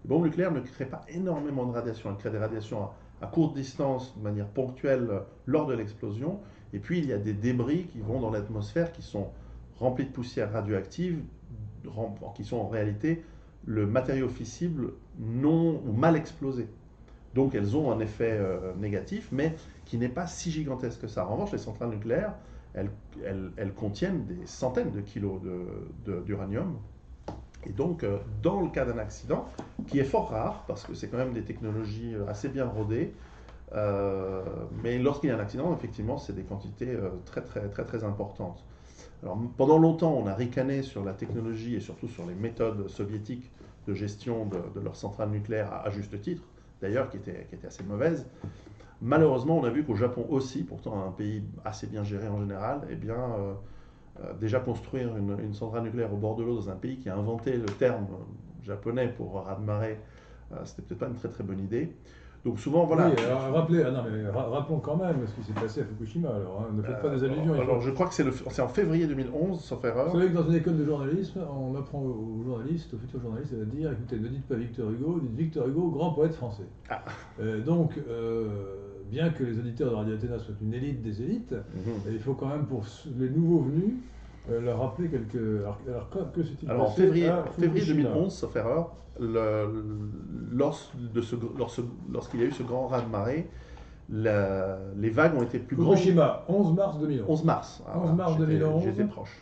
[SPEAKER 2] Les bombes nucléaires ne créent pas énormément de radiation, elles créent des radiations à, courte distance, de manière ponctuelle, euh, lors de l'explosion. Et puis, il y a des débris qui vont dans l'atmosphère, qui sont remplis de poussière radioactive, qui sont en réalité le matériau fissible non ou mal explosé. Donc elles ont un effet euh, négatif, mais qui n'est pas si gigantesque que ça. En revanche, les centrales nucléaires, elles, contiennent des centaines de kilos d'uranium. Et donc, euh, dans le cas d'un accident, qui est fort rare, parce que c'est quand même des technologies euh, assez bien rodées, euh, mais lorsqu'il y a un accident, effectivement, c'est des quantités très, très, très, très importantes. Alors, pendant longtemps, on a ricané sur la technologie et surtout sur les méthodes soviétiques de gestion de, de leurs centrales nucléaires, à, à juste titre, d'ailleurs, qui étaient, qui étaient assez mauvaises. Malheureusement, on a vu qu'au Japon aussi, pourtant un pays assez bien géré en général, eh bien, euh, euh, déjà construire une, une centrale nucléaire au bord de l'eau dans un pays qui a inventé le terme japonais pour raz-de-marée, euh, c'était peut-être pas une très très bonne idée. Donc souvent, voilà.
[SPEAKER 1] Oui, alors rappelez, ah non, mais ra- rappelons quand même ce qui s'est passé à Fukushima. Alors, hein, ne faites pas des
[SPEAKER 2] Euh,
[SPEAKER 1] allusions.
[SPEAKER 2] alors,
[SPEAKER 1] faut-
[SPEAKER 2] je crois que c'est en février 2011, sauf erreur.
[SPEAKER 1] Vous savez que dans une école de journalisme, on apprend aux journalistes, aux futurs journalistes, à dire écoutez, ne dites pas Victor Hugo, dites Victor Hugo, grand poète français.
[SPEAKER 2] Ah.
[SPEAKER 1] Euh, donc, euh, bien que les auditeurs de Radio Athéna soient une élite des élites,
[SPEAKER 2] Mhm.
[SPEAKER 1] il faut quand même pour les nouveaux venus euh, leur rappeler quelques. Alors, alors, que, s'est-il
[SPEAKER 2] Alors en février, février
[SPEAKER 1] Fukushima
[SPEAKER 2] 2011, sauf erreur, lorsqu'il y a eu ce grand raz-de-marée, les vagues ont été plus grandes.
[SPEAKER 1] Fukushima, 11 mars 2011.
[SPEAKER 2] 11 mars. Ah,
[SPEAKER 1] 11 mars
[SPEAKER 2] j'étais-
[SPEAKER 1] 2011.
[SPEAKER 2] J'étais proche.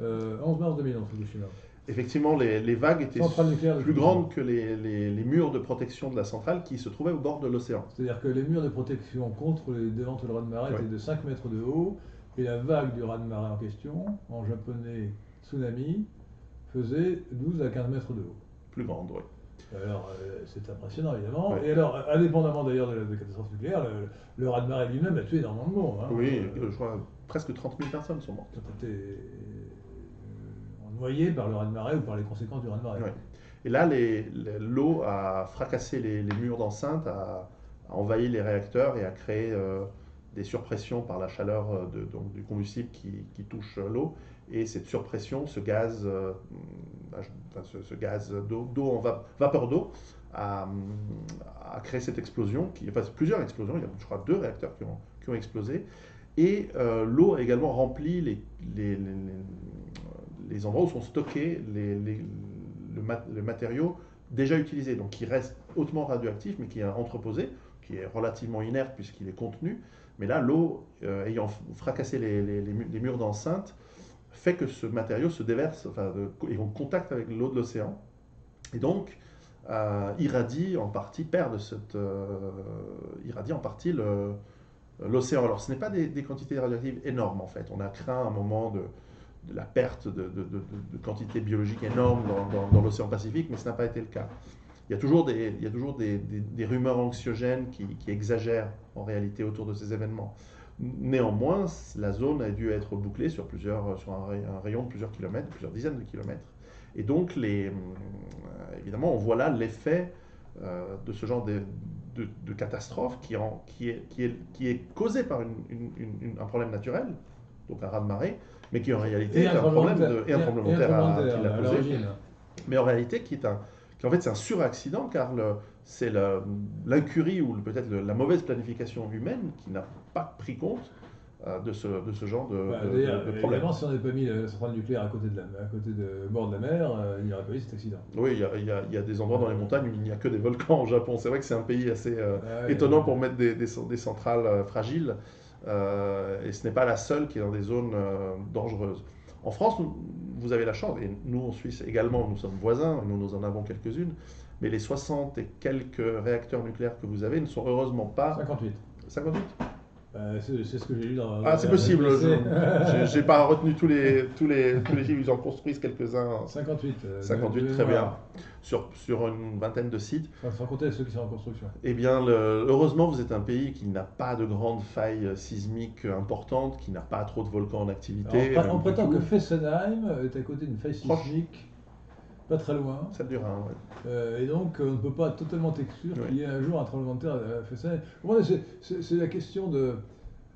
[SPEAKER 1] Euh, 11 mars 2011, Fukushima.
[SPEAKER 2] Effectivement, les, les vagues étaient
[SPEAKER 1] nucléaire
[SPEAKER 2] plus grandes que les, les- les murs de protection de la centrale qui se trouvaient au bord de l'océan.
[SPEAKER 1] C'est-à-dire que les murs de protection contre les déventes le raz-de-marée
[SPEAKER 2] Ouais.
[SPEAKER 1] étaient de 5 mètres de haut, et la vague du raz-de-marée en question, en japonais tsunami, faisait 12 à 15 mètres de haut.
[SPEAKER 2] Plus grandes, oui.
[SPEAKER 1] Alors, euh, c'est impressionnant, évidemment.
[SPEAKER 2] Ouais.
[SPEAKER 1] Et alors, indépendamement d'ailleurs de la de catastrophe nucléaire, le, le raz-de-marée lui-même a tué énormément de monde. hein.
[SPEAKER 2] Oui,
[SPEAKER 1] Euh,
[SPEAKER 2] je crois presque 30 000 personnes sont mortes.
[SPEAKER 1] Noyés par le raz-de-marée ou par les conséquences du raz-de-marée.
[SPEAKER 2] Et là, l'eau a fracassé les, murs d'enceinte, a, envahi les réacteurs et a créé euh, des surpressions par la chaleur euh, du combustible qui, touche euh, l'eau. Et cette surpression, ce gaz, enfin, ce, gaz d'eau, en va- vapeur d'eau, a, créé cette explosion, qui, enfin plusieurs explosions, il y a je crois deux réacteurs qui ont, explosé. Et l'eau a également rempli les- les- endroits où sont stockés les, les- le, mat- le matériau déjà utilisé, donc qui reste hautement radioactif, mais qui est entreposé, qui est relativement inerte puisqu'il est contenu. Mais là, l'eau, euh, ayant fracassé les, les- les mu- les murs d'enceinte, fait que ce matériau se déverse, de- est en contact avec l'eau de l'océan, et donc euh, irradie en partie, perd cette, euh, irradie en partie l'océan. Alors, ce n'est pas des quantités radioactives énormes en fait. On a craint un moment de, de la perte de, de, de- de- quantités biologiques énormes dans, l'océan Pacifique, mais ce n'a pas été le cas. Il y a toujours des, rumeurs anxiogènes qui, exagèrent en réalité autour de ces événements. Néanmoins, la zone a dû être bouclée sur, plusieurs, sur un, ray- un rayon de plusieurs kilomètres, plusieurs dizaines de kilomètres. Et donc, euh, évidemment, on voit là l'effet euh, de ce genre de, catastrophe qui, est, causé par un problème naturel, donc un raz-de-marée, mais qui en réalité est un problème de, et un tremblement de terre à- qu'il a
[SPEAKER 1] à
[SPEAKER 2] posé mais en réalité qui est un qui en fait c'est un suraccident car le- c'est la- l'incurie ou peut-être la mauvaise planification humaine qui n'a pas pris compte euh, de, ce, de ce genre de,
[SPEAKER 1] Bah,
[SPEAKER 2] de- problème.
[SPEAKER 1] évidemment, si on n'avait pas mis la centrale nucléaire à côté de la, à côté de bord de la mer, euh, il n'y aurait pas eu cet accident.
[SPEAKER 2] Oui, il y, a, il y a- il y a des endroits dans les montagnes où il n'y a que des volcans au Japon. C'est vrai que c'est un pays assez euh,
[SPEAKER 1] Ah
[SPEAKER 2] étonnant pour mettre des, des, des centrales fragiles. Euh, et ce n'est pas la seule qui est dans des zones euh, dangereuses. En France, vous avez la chance, et nous en Suisse également, nous sommes voisins, nous, nous en avons quelques-unes, mais les 60 et quelques réacteurs nucléaires que vous avez ne sont heureusement pas
[SPEAKER 1] 58.
[SPEAKER 2] 58
[SPEAKER 1] Euh, c'est ce que j'ai lu dans.
[SPEAKER 2] Ah, c'est possible. je- j'ai pas retenu tous les, tous les, tous les chiffres. Ils en construisent quelques-uns
[SPEAKER 1] 58. euh,
[SPEAKER 2] 58,
[SPEAKER 1] de- de
[SPEAKER 2] très bien. sur, sur une vingtaine de sites.
[SPEAKER 1] Enfin, sans compter ceux qui sont en construction.
[SPEAKER 2] Eh bien, le- heureusement, vous êtes un pays qui n'a pas de grandes failles sismiques importantes, qui n'a pas trop de volcans en activité.
[SPEAKER 1] Alors, on,
[SPEAKER 2] euh,
[SPEAKER 1] prétend que Fessenheim est à côté d'une faille sismique, pas très loin.
[SPEAKER 2] Celle du Rhin.
[SPEAKER 1] Euh, et donc, on ne peut pas totalement exclure
[SPEAKER 2] Oui.
[SPEAKER 1] qu'il y ait un jour un tremblement de terre à Fessenheim. C'est- la question de,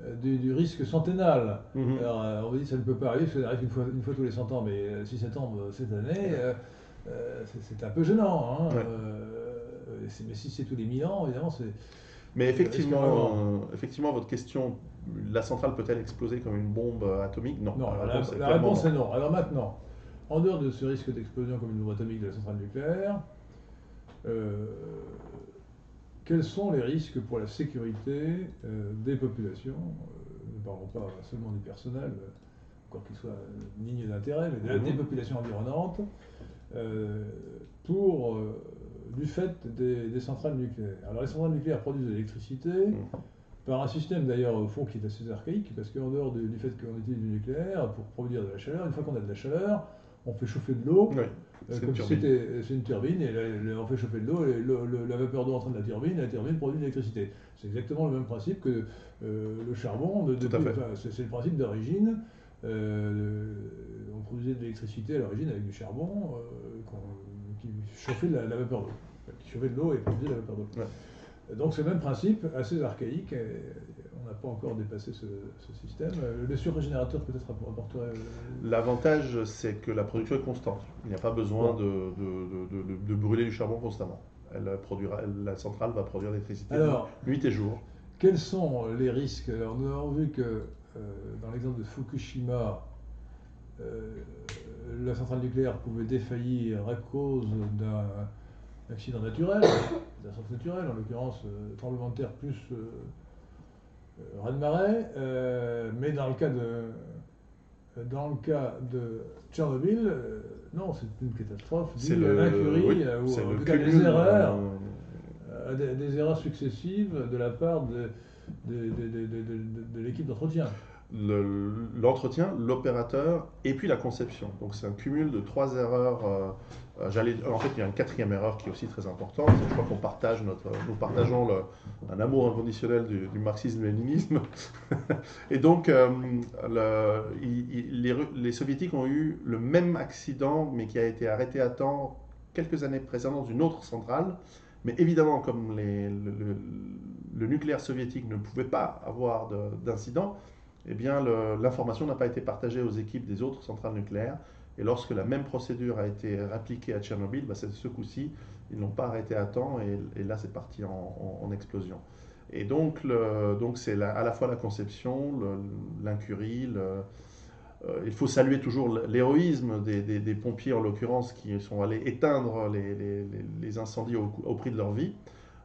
[SPEAKER 1] euh, du, du risque centennal.
[SPEAKER 2] Mhm.
[SPEAKER 1] Alors, euh, on vous dit que ça ne peut pas arriver, parce que ça arrive une fois, une fois tous les 100 ans, mais euh, si ça tombe cette année, euh, c'est- un peu gênant. hein.
[SPEAKER 2] Ouais.
[SPEAKER 1] Euh, mais si c'est tous les 1000 ans, évidemment, c'est.
[SPEAKER 2] Mais effectivement, euh, votre question, la centrale peut-elle exploser comme une bombe atomique? Non.
[SPEAKER 1] Non, la,
[SPEAKER 2] réponse est
[SPEAKER 1] la
[SPEAKER 2] clairement
[SPEAKER 1] réponse
[SPEAKER 2] non.
[SPEAKER 1] est non. Alors maintenant, en dehors de ce risque d'explosion comme une bombe atomique de la centrale nucléaire, euh, quels sont les risques pour la sécurité euh, des populations euh, Ne parlons pas seulement du personnel, encore qu'il soit digne d'intérêt, mais de-
[SPEAKER 2] Mhm.
[SPEAKER 1] des populations environnantes, pour, du fait des, des centrales nucléaires. Alors les centrales nucléaires produisent de l'électricité,
[SPEAKER 2] Mhm.
[SPEAKER 1] par un système d'ailleurs au fond qui est assez archaïque, parce qu'en dehors du, du fait qu'on utilise du nucléaire pour produire de la chaleur, une fois qu'on a de la chaleur, on fait chauffer de l'eau,
[SPEAKER 2] Oui,
[SPEAKER 1] euh,
[SPEAKER 2] c'est une
[SPEAKER 1] c'est une turbine, et on fait chauffer de l'eau, et le- le- la vapeur d'eau entre de la turbine, et la turbine produit de l'électricité. C'est exactement le même principe que euh, le charbon, de, enfin, c'est le principe d'origine. Euh, on produisait de l'électricité à l'origine avec du charbon euh, qui chauffait la, la vapeur d'eau, qui chauffait de l'eau et produisait de la vapeur d'eau.
[SPEAKER 2] Ouais.
[SPEAKER 1] Donc c'est le même principe, assez archaïque. et on n'a pas encore dépassé ce, ce système. Euh, Le surrégénérateur peut-être apporterait. euh,
[SPEAKER 2] L'avantage, c'est que la production est constante. Il n'y a pas besoin de, de- de- de- de brûler du charbon constamment. Elle produira, la centrale va produire l'électricité nuit et jour.
[SPEAKER 1] Quels sont les risques? Alors, nous avons vu que euh, dans l'exemple de Fukushima, euh, la centrale nucléaire pouvait défaillir à cause d'un accident naturel, d'un naturel, en l'occurrence euh, tremblement de terre plus raz-de-marée. Euh, mais dans le cas de, dans le cas de Tchernobyl, euh, non, c'est une catastrophe
[SPEAKER 2] C'est
[SPEAKER 1] l'incurie
[SPEAKER 2] oui,
[SPEAKER 1] euh, ou en tout cas des erreurs
[SPEAKER 2] euh,
[SPEAKER 1] des, des erreurs successives de la part de, de, de- de- de- de- de l'équipe d'entretien.
[SPEAKER 2] Le- l'entretien, l'opérateur et puis la conception. Donc c'est un cumul de trois erreurs. euh, euh, en fait, il y a une quatrième erreur qui est aussi très importante. Je crois qu'on partage notre, nous partageons un amour inconditionnel du, marxisme-léninisme. et donc, euh, les, soviétiques ont eu le même accident, mais qui a été arrêté à temps quelques années précédentes dans une autre centrale. Mais évidemment, comme le, nucléaire soviétique ne pouvait pas avoir de- d'incident, eh bien, l'information n'a pas été partagée aux équipes des autres centrales nucléaires. Et lorsque la même procédure a été appliquée à Tchernobyl, bah, ce coup-ci, ils n'ont pas arrêté à temps et, là, c'est parti en, explosion. Et donc, donc c'est à la fois la conception, l'incurie. euh, il faut saluer toujours l'héroïsme des, pompiers, en l'occurrence, qui sont allés éteindre les, incendies au prix de leur vie.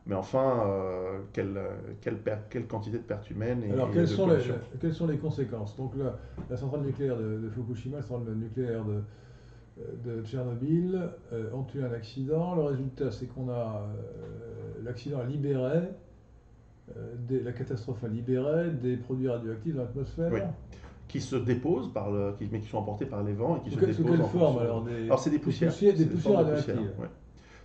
[SPEAKER 2] Mais enfin, euh, quelle, quelle, quelle quantité de pertes humaines et,
[SPEAKER 1] Alors,
[SPEAKER 2] et
[SPEAKER 1] quelles
[SPEAKER 2] de
[SPEAKER 1] sont, les, quelles sont les conséquences? Donc, la, la centrale nucléaire de, de Fukushima, la centrale nucléaire de, de Tchernobyl euh, ont eu un accident. Le résultat, c'est qu'on a. euh, L'accident a libéré, des- la catastrophe a libéré des produits radioactifs dans l'atmosphère.
[SPEAKER 2] Oui. qui se déposent, par le, qui, mais qui sont emportés par les vents et qui se
[SPEAKER 1] que- sous
[SPEAKER 2] déposent
[SPEAKER 1] quelle
[SPEAKER 2] en
[SPEAKER 1] forme
[SPEAKER 2] fonction-
[SPEAKER 1] alors? Des,
[SPEAKER 2] Alors c'est des poussières.
[SPEAKER 1] poussières- des poussières radioactives.
[SPEAKER 2] ouais.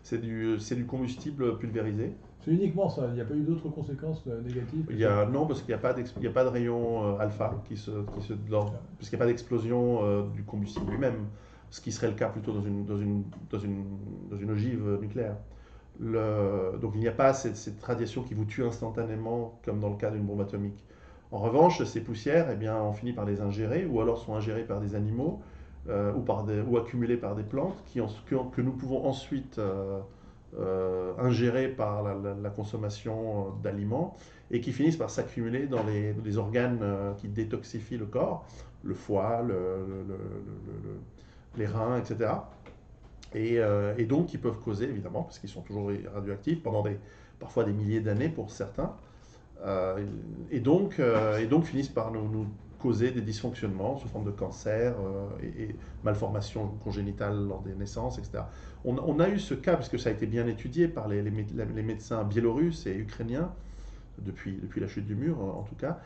[SPEAKER 2] C'est du, du combustible pulvérisé.
[SPEAKER 1] C'est uniquement ça, il n'y a pas eu d'autres conséquences euh, négatives
[SPEAKER 2] Il y a, non, parce qu'il n'y a pas d'ex- il y a pas de rayon euh, alpha qui se, qui se dans- puisqu'il n'y a pas d'explosion euh, du combustible lui-même, ce qui serait le cas plutôt dans une, dans une, dans une, dans une ogive nucléaire. Le- donc il n'y a pas cette, cette radiation qui vous tue instantanément comme dans le cas d'une bombe atomique. En revanche, ces poussières, eh bien, on finit par les ingérer ou alors sont ingérées par des animaux euh, ou, par des, ou accumulées par des plantes qui que, nous pouvons ensuite euh, euh, ingérer par la, consommation euh, d'aliments et qui finissent par s'accumuler dans les, les organes euh, qui détoxifient le corps, le foie, le- le- le- le- le- les reins, etc. Et, et donc qui peuvent causer, évidemment, parce qu'ils sont toujours radioactifs, pendant des, parfois des milliers d'années pour certains, et, donc, et donc finissent par nous causer des dysfonctionnements sous forme de cancer euh, et, et malformations congénitales lors des naissances, etc. On, on a eu ce cas, parce que ça a été bien étudié par les, les mé- les médecins biélorusses et ukrainiens, depuis, depuis la chute du mur en tout cas.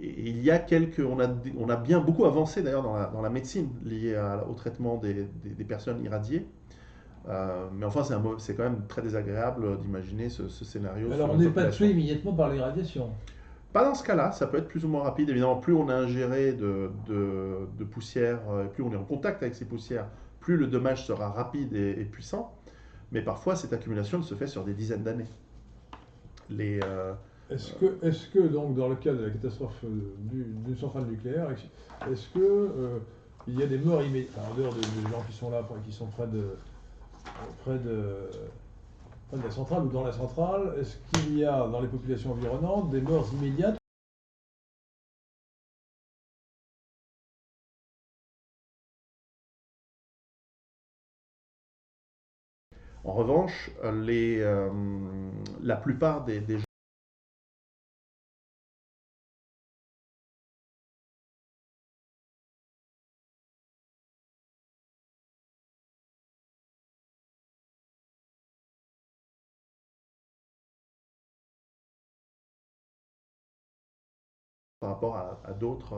[SPEAKER 2] Et il y a quelques, on a, on a bien beaucoup avancé d'ailleurs dans la, dans la médecine liée à- au traitement des, des- des personnes irradiées. Euh, mais enfin, c'est quand même très désagréable d'imaginer ce, ce scénario.
[SPEAKER 1] Alors on n'est pas tué immédiatement par les radiations.
[SPEAKER 2] Pas dans ce cas-là, ça peut être plus ou moins rapide. Évidemment, plus on a ingéré de, de, de poussière, euh, plus on est en contact avec ces poussières, plus le dommage sera rapide et, puissant. Mais parfois, cette accumulation se fait sur des dizaines d'années. Euh,
[SPEAKER 1] Est-ce que, donc dans le cas de la catastrophe du- d'une centrale nucléaire, est-ce que euh, il y a des morts immédiates, en dehors des, des gens qui sont là, qui sont près de, près de, de la centrale ou dans la centrale, est-ce qu'il y a dans les populations environnantes des morts immédiates
[SPEAKER 2] en revanche, euh, la plupart des, des par rapport à, à d'autres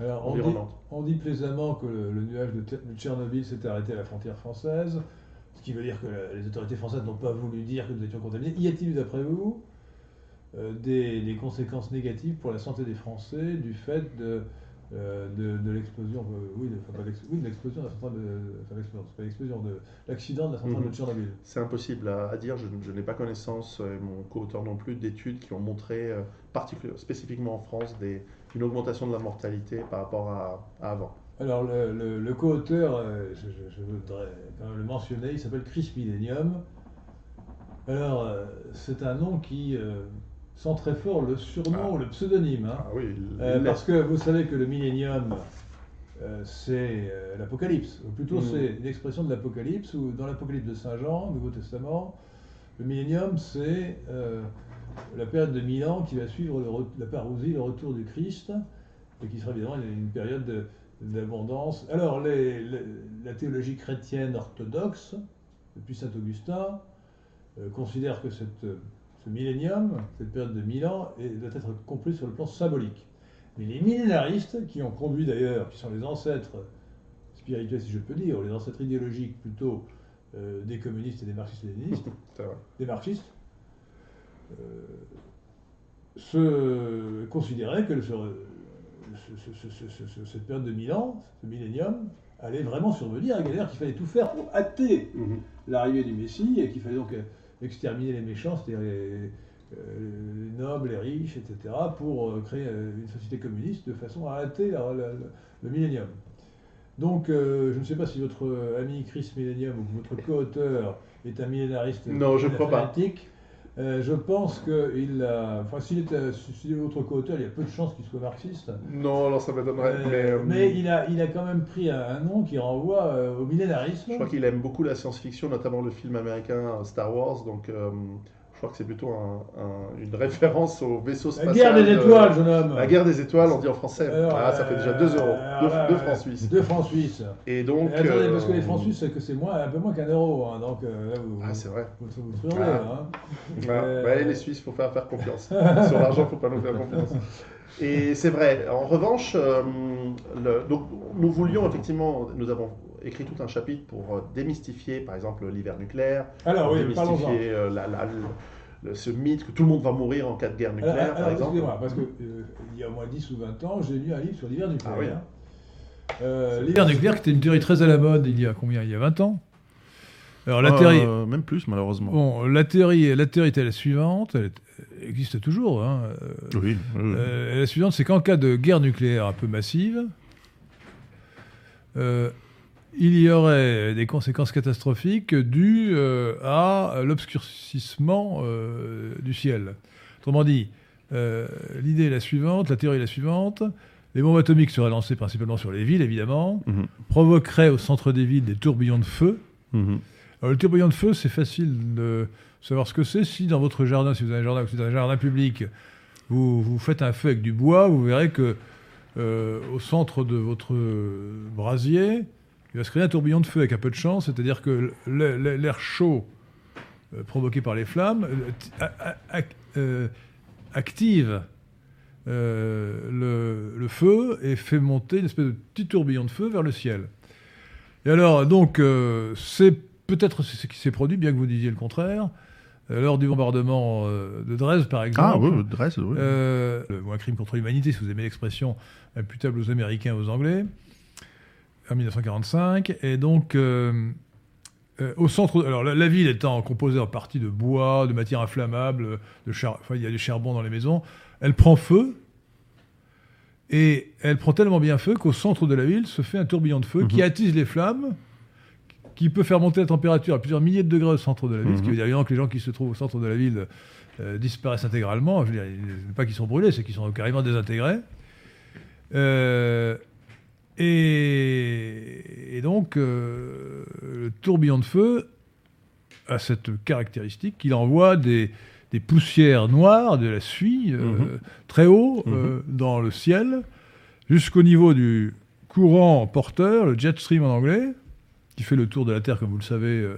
[SPEAKER 2] euh,
[SPEAKER 1] on dit,
[SPEAKER 2] environnements.
[SPEAKER 1] on dit plaisamment que le, le nuage de, Tchernobyl s'est arrêté à la frontière française, ce qui veut dire que la- les autorités françaises n'ont pas voulu dire que nous étions contaminés. Y a-t-il d'après vous, euh, des, des conséquences négatives pour la santé des Français du fait de, euh, de, de l'explosion, euh, oui, de, enfin, pas oui, de l'explosion de la centrale de, enfin, l'explosion, c'est pas l'explosion, de l'accident de la centrale
[SPEAKER 2] Mhm.
[SPEAKER 1] de Tchernobyl
[SPEAKER 2] C'est impossible à, à dire, je, je n'ai pas connaissance, euh, mon co-auteur non plus, d'études qui ont montré, euh, spécifiquement en France, des, une augmentation de la mortalité par rapport à, à avant.
[SPEAKER 1] Alors, le, le- le co-auteur, euh, je, je- je voudrais quand même le mentionner, il s'appelle Chris Millennium. Alors, c'est un nom qui sent très fort le surnom
[SPEAKER 2] Ah.
[SPEAKER 1] ou le pseudonyme. hein.
[SPEAKER 2] Ah oui,
[SPEAKER 1] Euh, parce que vous savez que le millénium, euh, c'est euh, l'Apocalypse. Ou plutôt,
[SPEAKER 2] Mhm.
[SPEAKER 1] c'est une expression de l'Apocalypse, ou dans l'Apocalypse de Saint Jean, Nouveau Testament, le millénium, c'est euh, la période de mille ans qui va suivre le la parousie, le retour du Christ, et qui sera évidemment une, période de- d'abondance. Alors, les- les- la théologie chrétienne orthodoxe, depuis saint Augustin, euh, considère que cette, ce millénium, cette période de mille ans, est- doit être comprise sur le plan symbolique. Mais les millénaristes, qui ont conduit d'ailleurs, qui sont les ancêtres spirituels, si je peux dire, ou les ancêtres idéologiques plutôt euh, des communistes et des marxistes-léninistes,
[SPEAKER 2] vrai.
[SPEAKER 1] des marxistes, euh, se considéraient que ce- ce- ce- ce- ce- ce- cette période de mille ans, ce millénium, allait vraiment survenir, et qu'il fallait tout faire pour hâter l'arrivée du Messie et qu'il fallait donc euh, exterminer les méchants, c'est-à-dire les, euh, les nobles, les riches, etc., pour euh, créer euh, une société communiste de façon à hâter la- la- la- le millénium. Donc, euh, je ne sais pas si votre ami Chris Millennium ou votre co-auteur est un millénariste
[SPEAKER 2] Non, je ne crois pas.
[SPEAKER 1] Euh, je pense qu'il a. Enfin, s'il est, s'il est votre co-auteur, il y a peu de chances qu'il soit marxiste.
[SPEAKER 2] Non, alors ça m'étonnerait.
[SPEAKER 1] Euh,
[SPEAKER 2] mais euh,
[SPEAKER 1] mais il, a, il a quand même pris un, un nom qui renvoie euh, au millénarisme.
[SPEAKER 2] je crois qu'il aime beaucoup la science-fiction, notamment le film américain Star Wars. Donc, crois que c'est plutôt un- un- une référence au vaisseau
[SPEAKER 1] La
[SPEAKER 2] spatial.
[SPEAKER 1] guerre des
[SPEAKER 2] de-
[SPEAKER 1] étoiles, jeune homme.
[SPEAKER 2] La guerre des étoiles, on dit en français.
[SPEAKER 1] Alors,
[SPEAKER 2] ah, ça fait déjà
[SPEAKER 1] euh,
[SPEAKER 2] 2 euros.
[SPEAKER 1] alors
[SPEAKER 2] 2
[SPEAKER 1] là,
[SPEAKER 2] francs suisses.
[SPEAKER 1] Deux francs suisses.
[SPEAKER 2] Et donc.
[SPEAKER 1] Et attendez, parce que
[SPEAKER 2] euh,
[SPEAKER 1] les francs suisses, c'est que c'est moins, un peu moins qu'un euro. hein, donc euh, là, vous,
[SPEAKER 2] Ah, c'est vrai.
[SPEAKER 1] vous, vous, vous trouvez,
[SPEAKER 2] Ah.
[SPEAKER 1] hein.
[SPEAKER 2] Ouais,
[SPEAKER 1] Euh,
[SPEAKER 2] ouais, les Suisses, faut faire, faire confiance. Sur l'argent, faut pas nous faire confiance. Et c'est vrai. En revanche, euh, le- donc, nous voulions effectivement, nous avons écrit tout un chapitre pour euh, démystifier, par exemple, l'hiver nucléaire,
[SPEAKER 1] Alors
[SPEAKER 2] pour
[SPEAKER 1] oui,
[SPEAKER 2] démystifier euh, la- la- le- le- ce mythe que tout le monde va mourir en cas de guerre nucléaire,
[SPEAKER 1] alors,
[SPEAKER 2] par exemple.
[SPEAKER 1] excusez-moi, parce que euh, il y a au moins 10 ou 20 ans, j'ai lu un livre sur l'hiver nucléaire.
[SPEAKER 2] Ah oui.
[SPEAKER 1] Euh,
[SPEAKER 5] L'hiver nucléaire, qui était une théorie très à la mode il y a combien? Il y a 20 ans? Alors la théorie,
[SPEAKER 2] même plus, malheureusement.
[SPEAKER 5] bon, la théorie, la théorie était la suivante, elle, existe toujours. hein, euh,
[SPEAKER 2] Oui.
[SPEAKER 5] euh, la suivante, c'est qu'en cas de guerre nucléaire un peu massive, euh, il y aurait des conséquences catastrophiques dues euh, à l'obscurcissement euh, du ciel. Autrement dit, euh, l'idée est la suivante, la théorie est la suivante. Les bombes atomiques seraient lancées principalement sur les villes, évidemment,
[SPEAKER 2] Mhm.
[SPEAKER 5] provoqueraient au centre des villes des tourbillons de feu.
[SPEAKER 2] Mhm.
[SPEAKER 5] Alors, le tourbillon de feu, c'est facile de savoir ce que c'est. Si dans votre jardin, si vous avez un jardin, si c'est un jardin public, vous, vous faites un feu avec du bois, vous verrez que au centre de votre brasier, il va se créer un tourbillon de feu avec un peu de chance, c'est-à-dire que l'air chaud euh, provoqué par les flammes euh, euh,
[SPEAKER 1] active le, le feu et fait monter une espèce de petit tourbillon de feu vers le ciel. Et alors, donc, c'est peut-être ce qui s'est produit, bien que vous disiez le contraire, lors du bombardement de Dresde, par exemple.
[SPEAKER 2] Ah oui, Dresde, oui.
[SPEAKER 1] Euh, ou un crime contre l'humanité, si vous aimez l'expression, imputable aux Américains et aux Anglais, en 1945. Et donc, euh, euh, au centre. Alors, la, la ville étant composée en partie de bois, de matières inflammables, de char, enfin, il y a du charbon dans les maisons, elle prend feu. Et elle prend tellement bien feu qu'au centre de la ville se fait un tourbillon de feu qui
[SPEAKER 2] Mhm.
[SPEAKER 1] attise les flammes, qui peut faire monter la température à plusieurs milliers de degrés au centre de la ville, ce qui
[SPEAKER 2] Mhm.
[SPEAKER 1] veut dire évidemment que les gens qui se trouvent au centre de la ville euh, disparaissent intégralement. Je veux dire, pas qu'ils sont brûlés, c'est qu'ils sont carrément désintégrés. Euh, et, et donc, euh, le tourbillon de feu a cette caractéristique qu'il envoie des, des poussières noires, de la suie, euh,
[SPEAKER 2] Mhm.
[SPEAKER 1] très haut euh, dans le ciel, jusqu'au niveau du courant porteur, le jet stream en anglais, qui fait le tour de la Terre, comme vous le savez,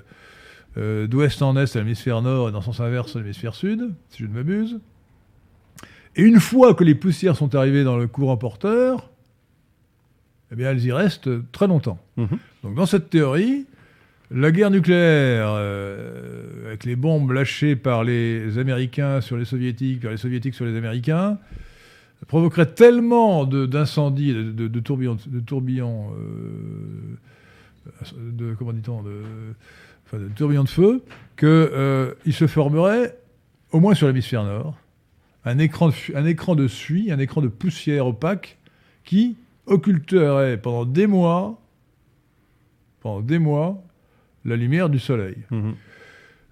[SPEAKER 1] euh, d'ouest en est à l'hémisphère nord et dans le sens inverse à l'hémisphère sud, si je ne m'abuse. Et une fois que les poussières sont arrivées dans le courant porteur, eh bien, elles y restent très longtemps.
[SPEAKER 2] Mhm.
[SPEAKER 1] Donc, dans cette théorie, la guerre nucléaire, euh, avec les bombes lâchées par les Américains sur les Soviétiques, par les Soviétiques sur les Américains, provoquerait tellement d'incendies, de, de, de tourbillons, de, tourbillons euh, de, comment dit-on, de, enfin, de tourbillons de feu, qu'il euh, se formerait, au moins sur l'hémisphère nord, un écran, de, un écran de suie, un écran de poussière opaque qui occulterait pendant des mois, pendant des mois, la lumière du soleil.
[SPEAKER 2] Mhm.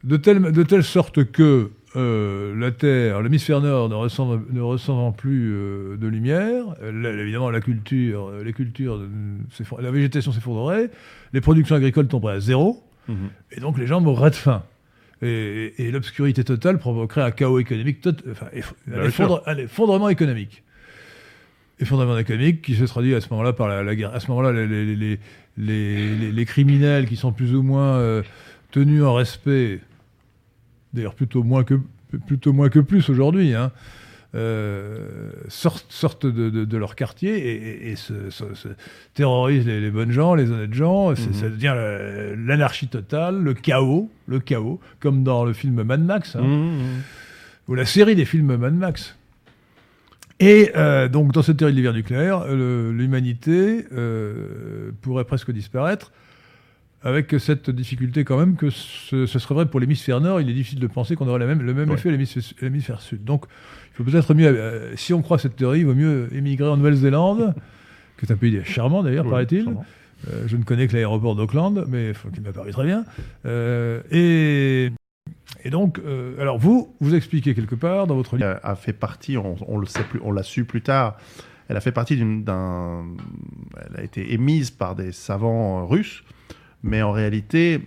[SPEAKER 1] De telle, de telle sorte que euh, la Terre, l'hémisphère nord ne recevant, ne recevant plus euh, de lumière, euh, évidemment la culture, les cultures, euh, la végétation s'effondrerait, les productions agricoles tomberaient à zéro,
[SPEAKER 2] Mhm.
[SPEAKER 1] et donc les gens mourraient de faim. Et, l'obscurité totale provoquerait un chaos économique, tot- enfin, eff- un,
[SPEAKER 2] Bien
[SPEAKER 1] effondre- un effondrement économique. Effondrement économique qui se traduit à ce moment-là par la, la guerre. À ce moment-là, les, les, les, les- criminels qui sont plus ou moins euh, tenus en respect, d'ailleurs plutôt moins que, plutôt moins que plus aujourd'hui, hein, euh, sortent, sortent de, de- de leur quartier et, et- et se, se- se terrorisent les, bonnes gens, les honnêtes gens.
[SPEAKER 2] Mhm.
[SPEAKER 1] Ça devient la- l'anarchie totale, le chaos, le chaos, comme dans le film Mad Max. hein
[SPEAKER 2] Mhm.
[SPEAKER 1] ou la série des films Mad Max. Et euh, donc, dans cette théorie de l'hiver nucléaire, euh, l'humanité euh, pourrait presque disparaître, avec cette difficulté quand même que ce, ce serait vrai pour l'hémisphère nord. Il est difficile de penser qu'on aurait la même- le même
[SPEAKER 2] Ouais.
[SPEAKER 1] effet à l'hémisphère sud. Donc, il faut peut-être mieux, euh, si on croit cette théorie, il vaut mieux émigrer en Nouvelle-Zélande, qui est un pays charmant d'ailleurs,
[SPEAKER 2] Oui,
[SPEAKER 1] paraît-il. je ne connais que l'aéroport d'Auckland, mais qui m'apparaît très bien. Et, et donc, euh, alors vous, vous expliquez quelque part dans votre livre.
[SPEAKER 2] a, fait partie, on, le sait plus, on l'a su plus tard. Elle a fait partie d'un, elle a été émise par des savants euh, russes, mais en réalité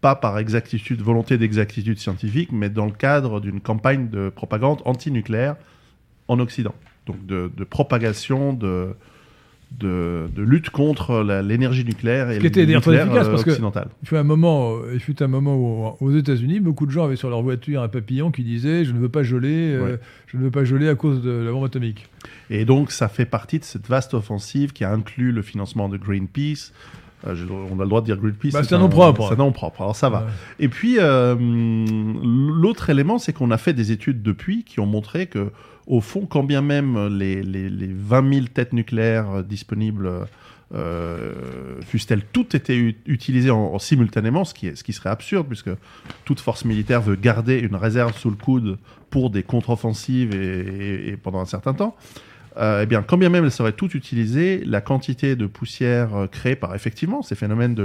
[SPEAKER 2] pas par exactitude, volonté d'exactitude scientifique, mais dans le cadre d'une campagne de propagande antinucléaire en Occident. Donc de propagation de, de, de lutte contre l'énergie nucléaire et
[SPEAKER 1] très
[SPEAKER 2] nucléaire
[SPEAKER 1] efficace,
[SPEAKER 2] euh,
[SPEAKER 1] parce que-
[SPEAKER 2] occidental.
[SPEAKER 1] Il fut un moment, euh, il fut un moment où, aux États-Unis, beaucoup de gens avaient sur leur voiture un papillon qui disait "Je ne veux pas geler, euh, je ne veux pas geler à cause de la bombe atomique."
[SPEAKER 2] Et donc, ça fait partie de cette vaste offensive qui inclut le financement de Greenpeace. Je- on a le droit de dire Greenpeace.
[SPEAKER 1] Bah, c'est un nom propre.
[SPEAKER 2] C'est un nom propre, alors ça va.
[SPEAKER 1] Ouais.
[SPEAKER 2] Et puis, euh, l'autre élément, c'est qu'on a fait des études depuis qui ont montré que, au fond, quand bien même les, les, les 20 000 têtes nucléaires disponibles euh, fussent-elles toutes été u- utilisées en, en simultanément, ce qui, est, ce qui serait absurde, puisque toute force militaire veut garder une réserve sous le coude pour des contre-offensives et, et- et pendant un certain temps. Euh, eh bien, quand bien même elles seraient toutes utilisées, la quantité de poussière euh, créée par effectivement ces phénomènes de,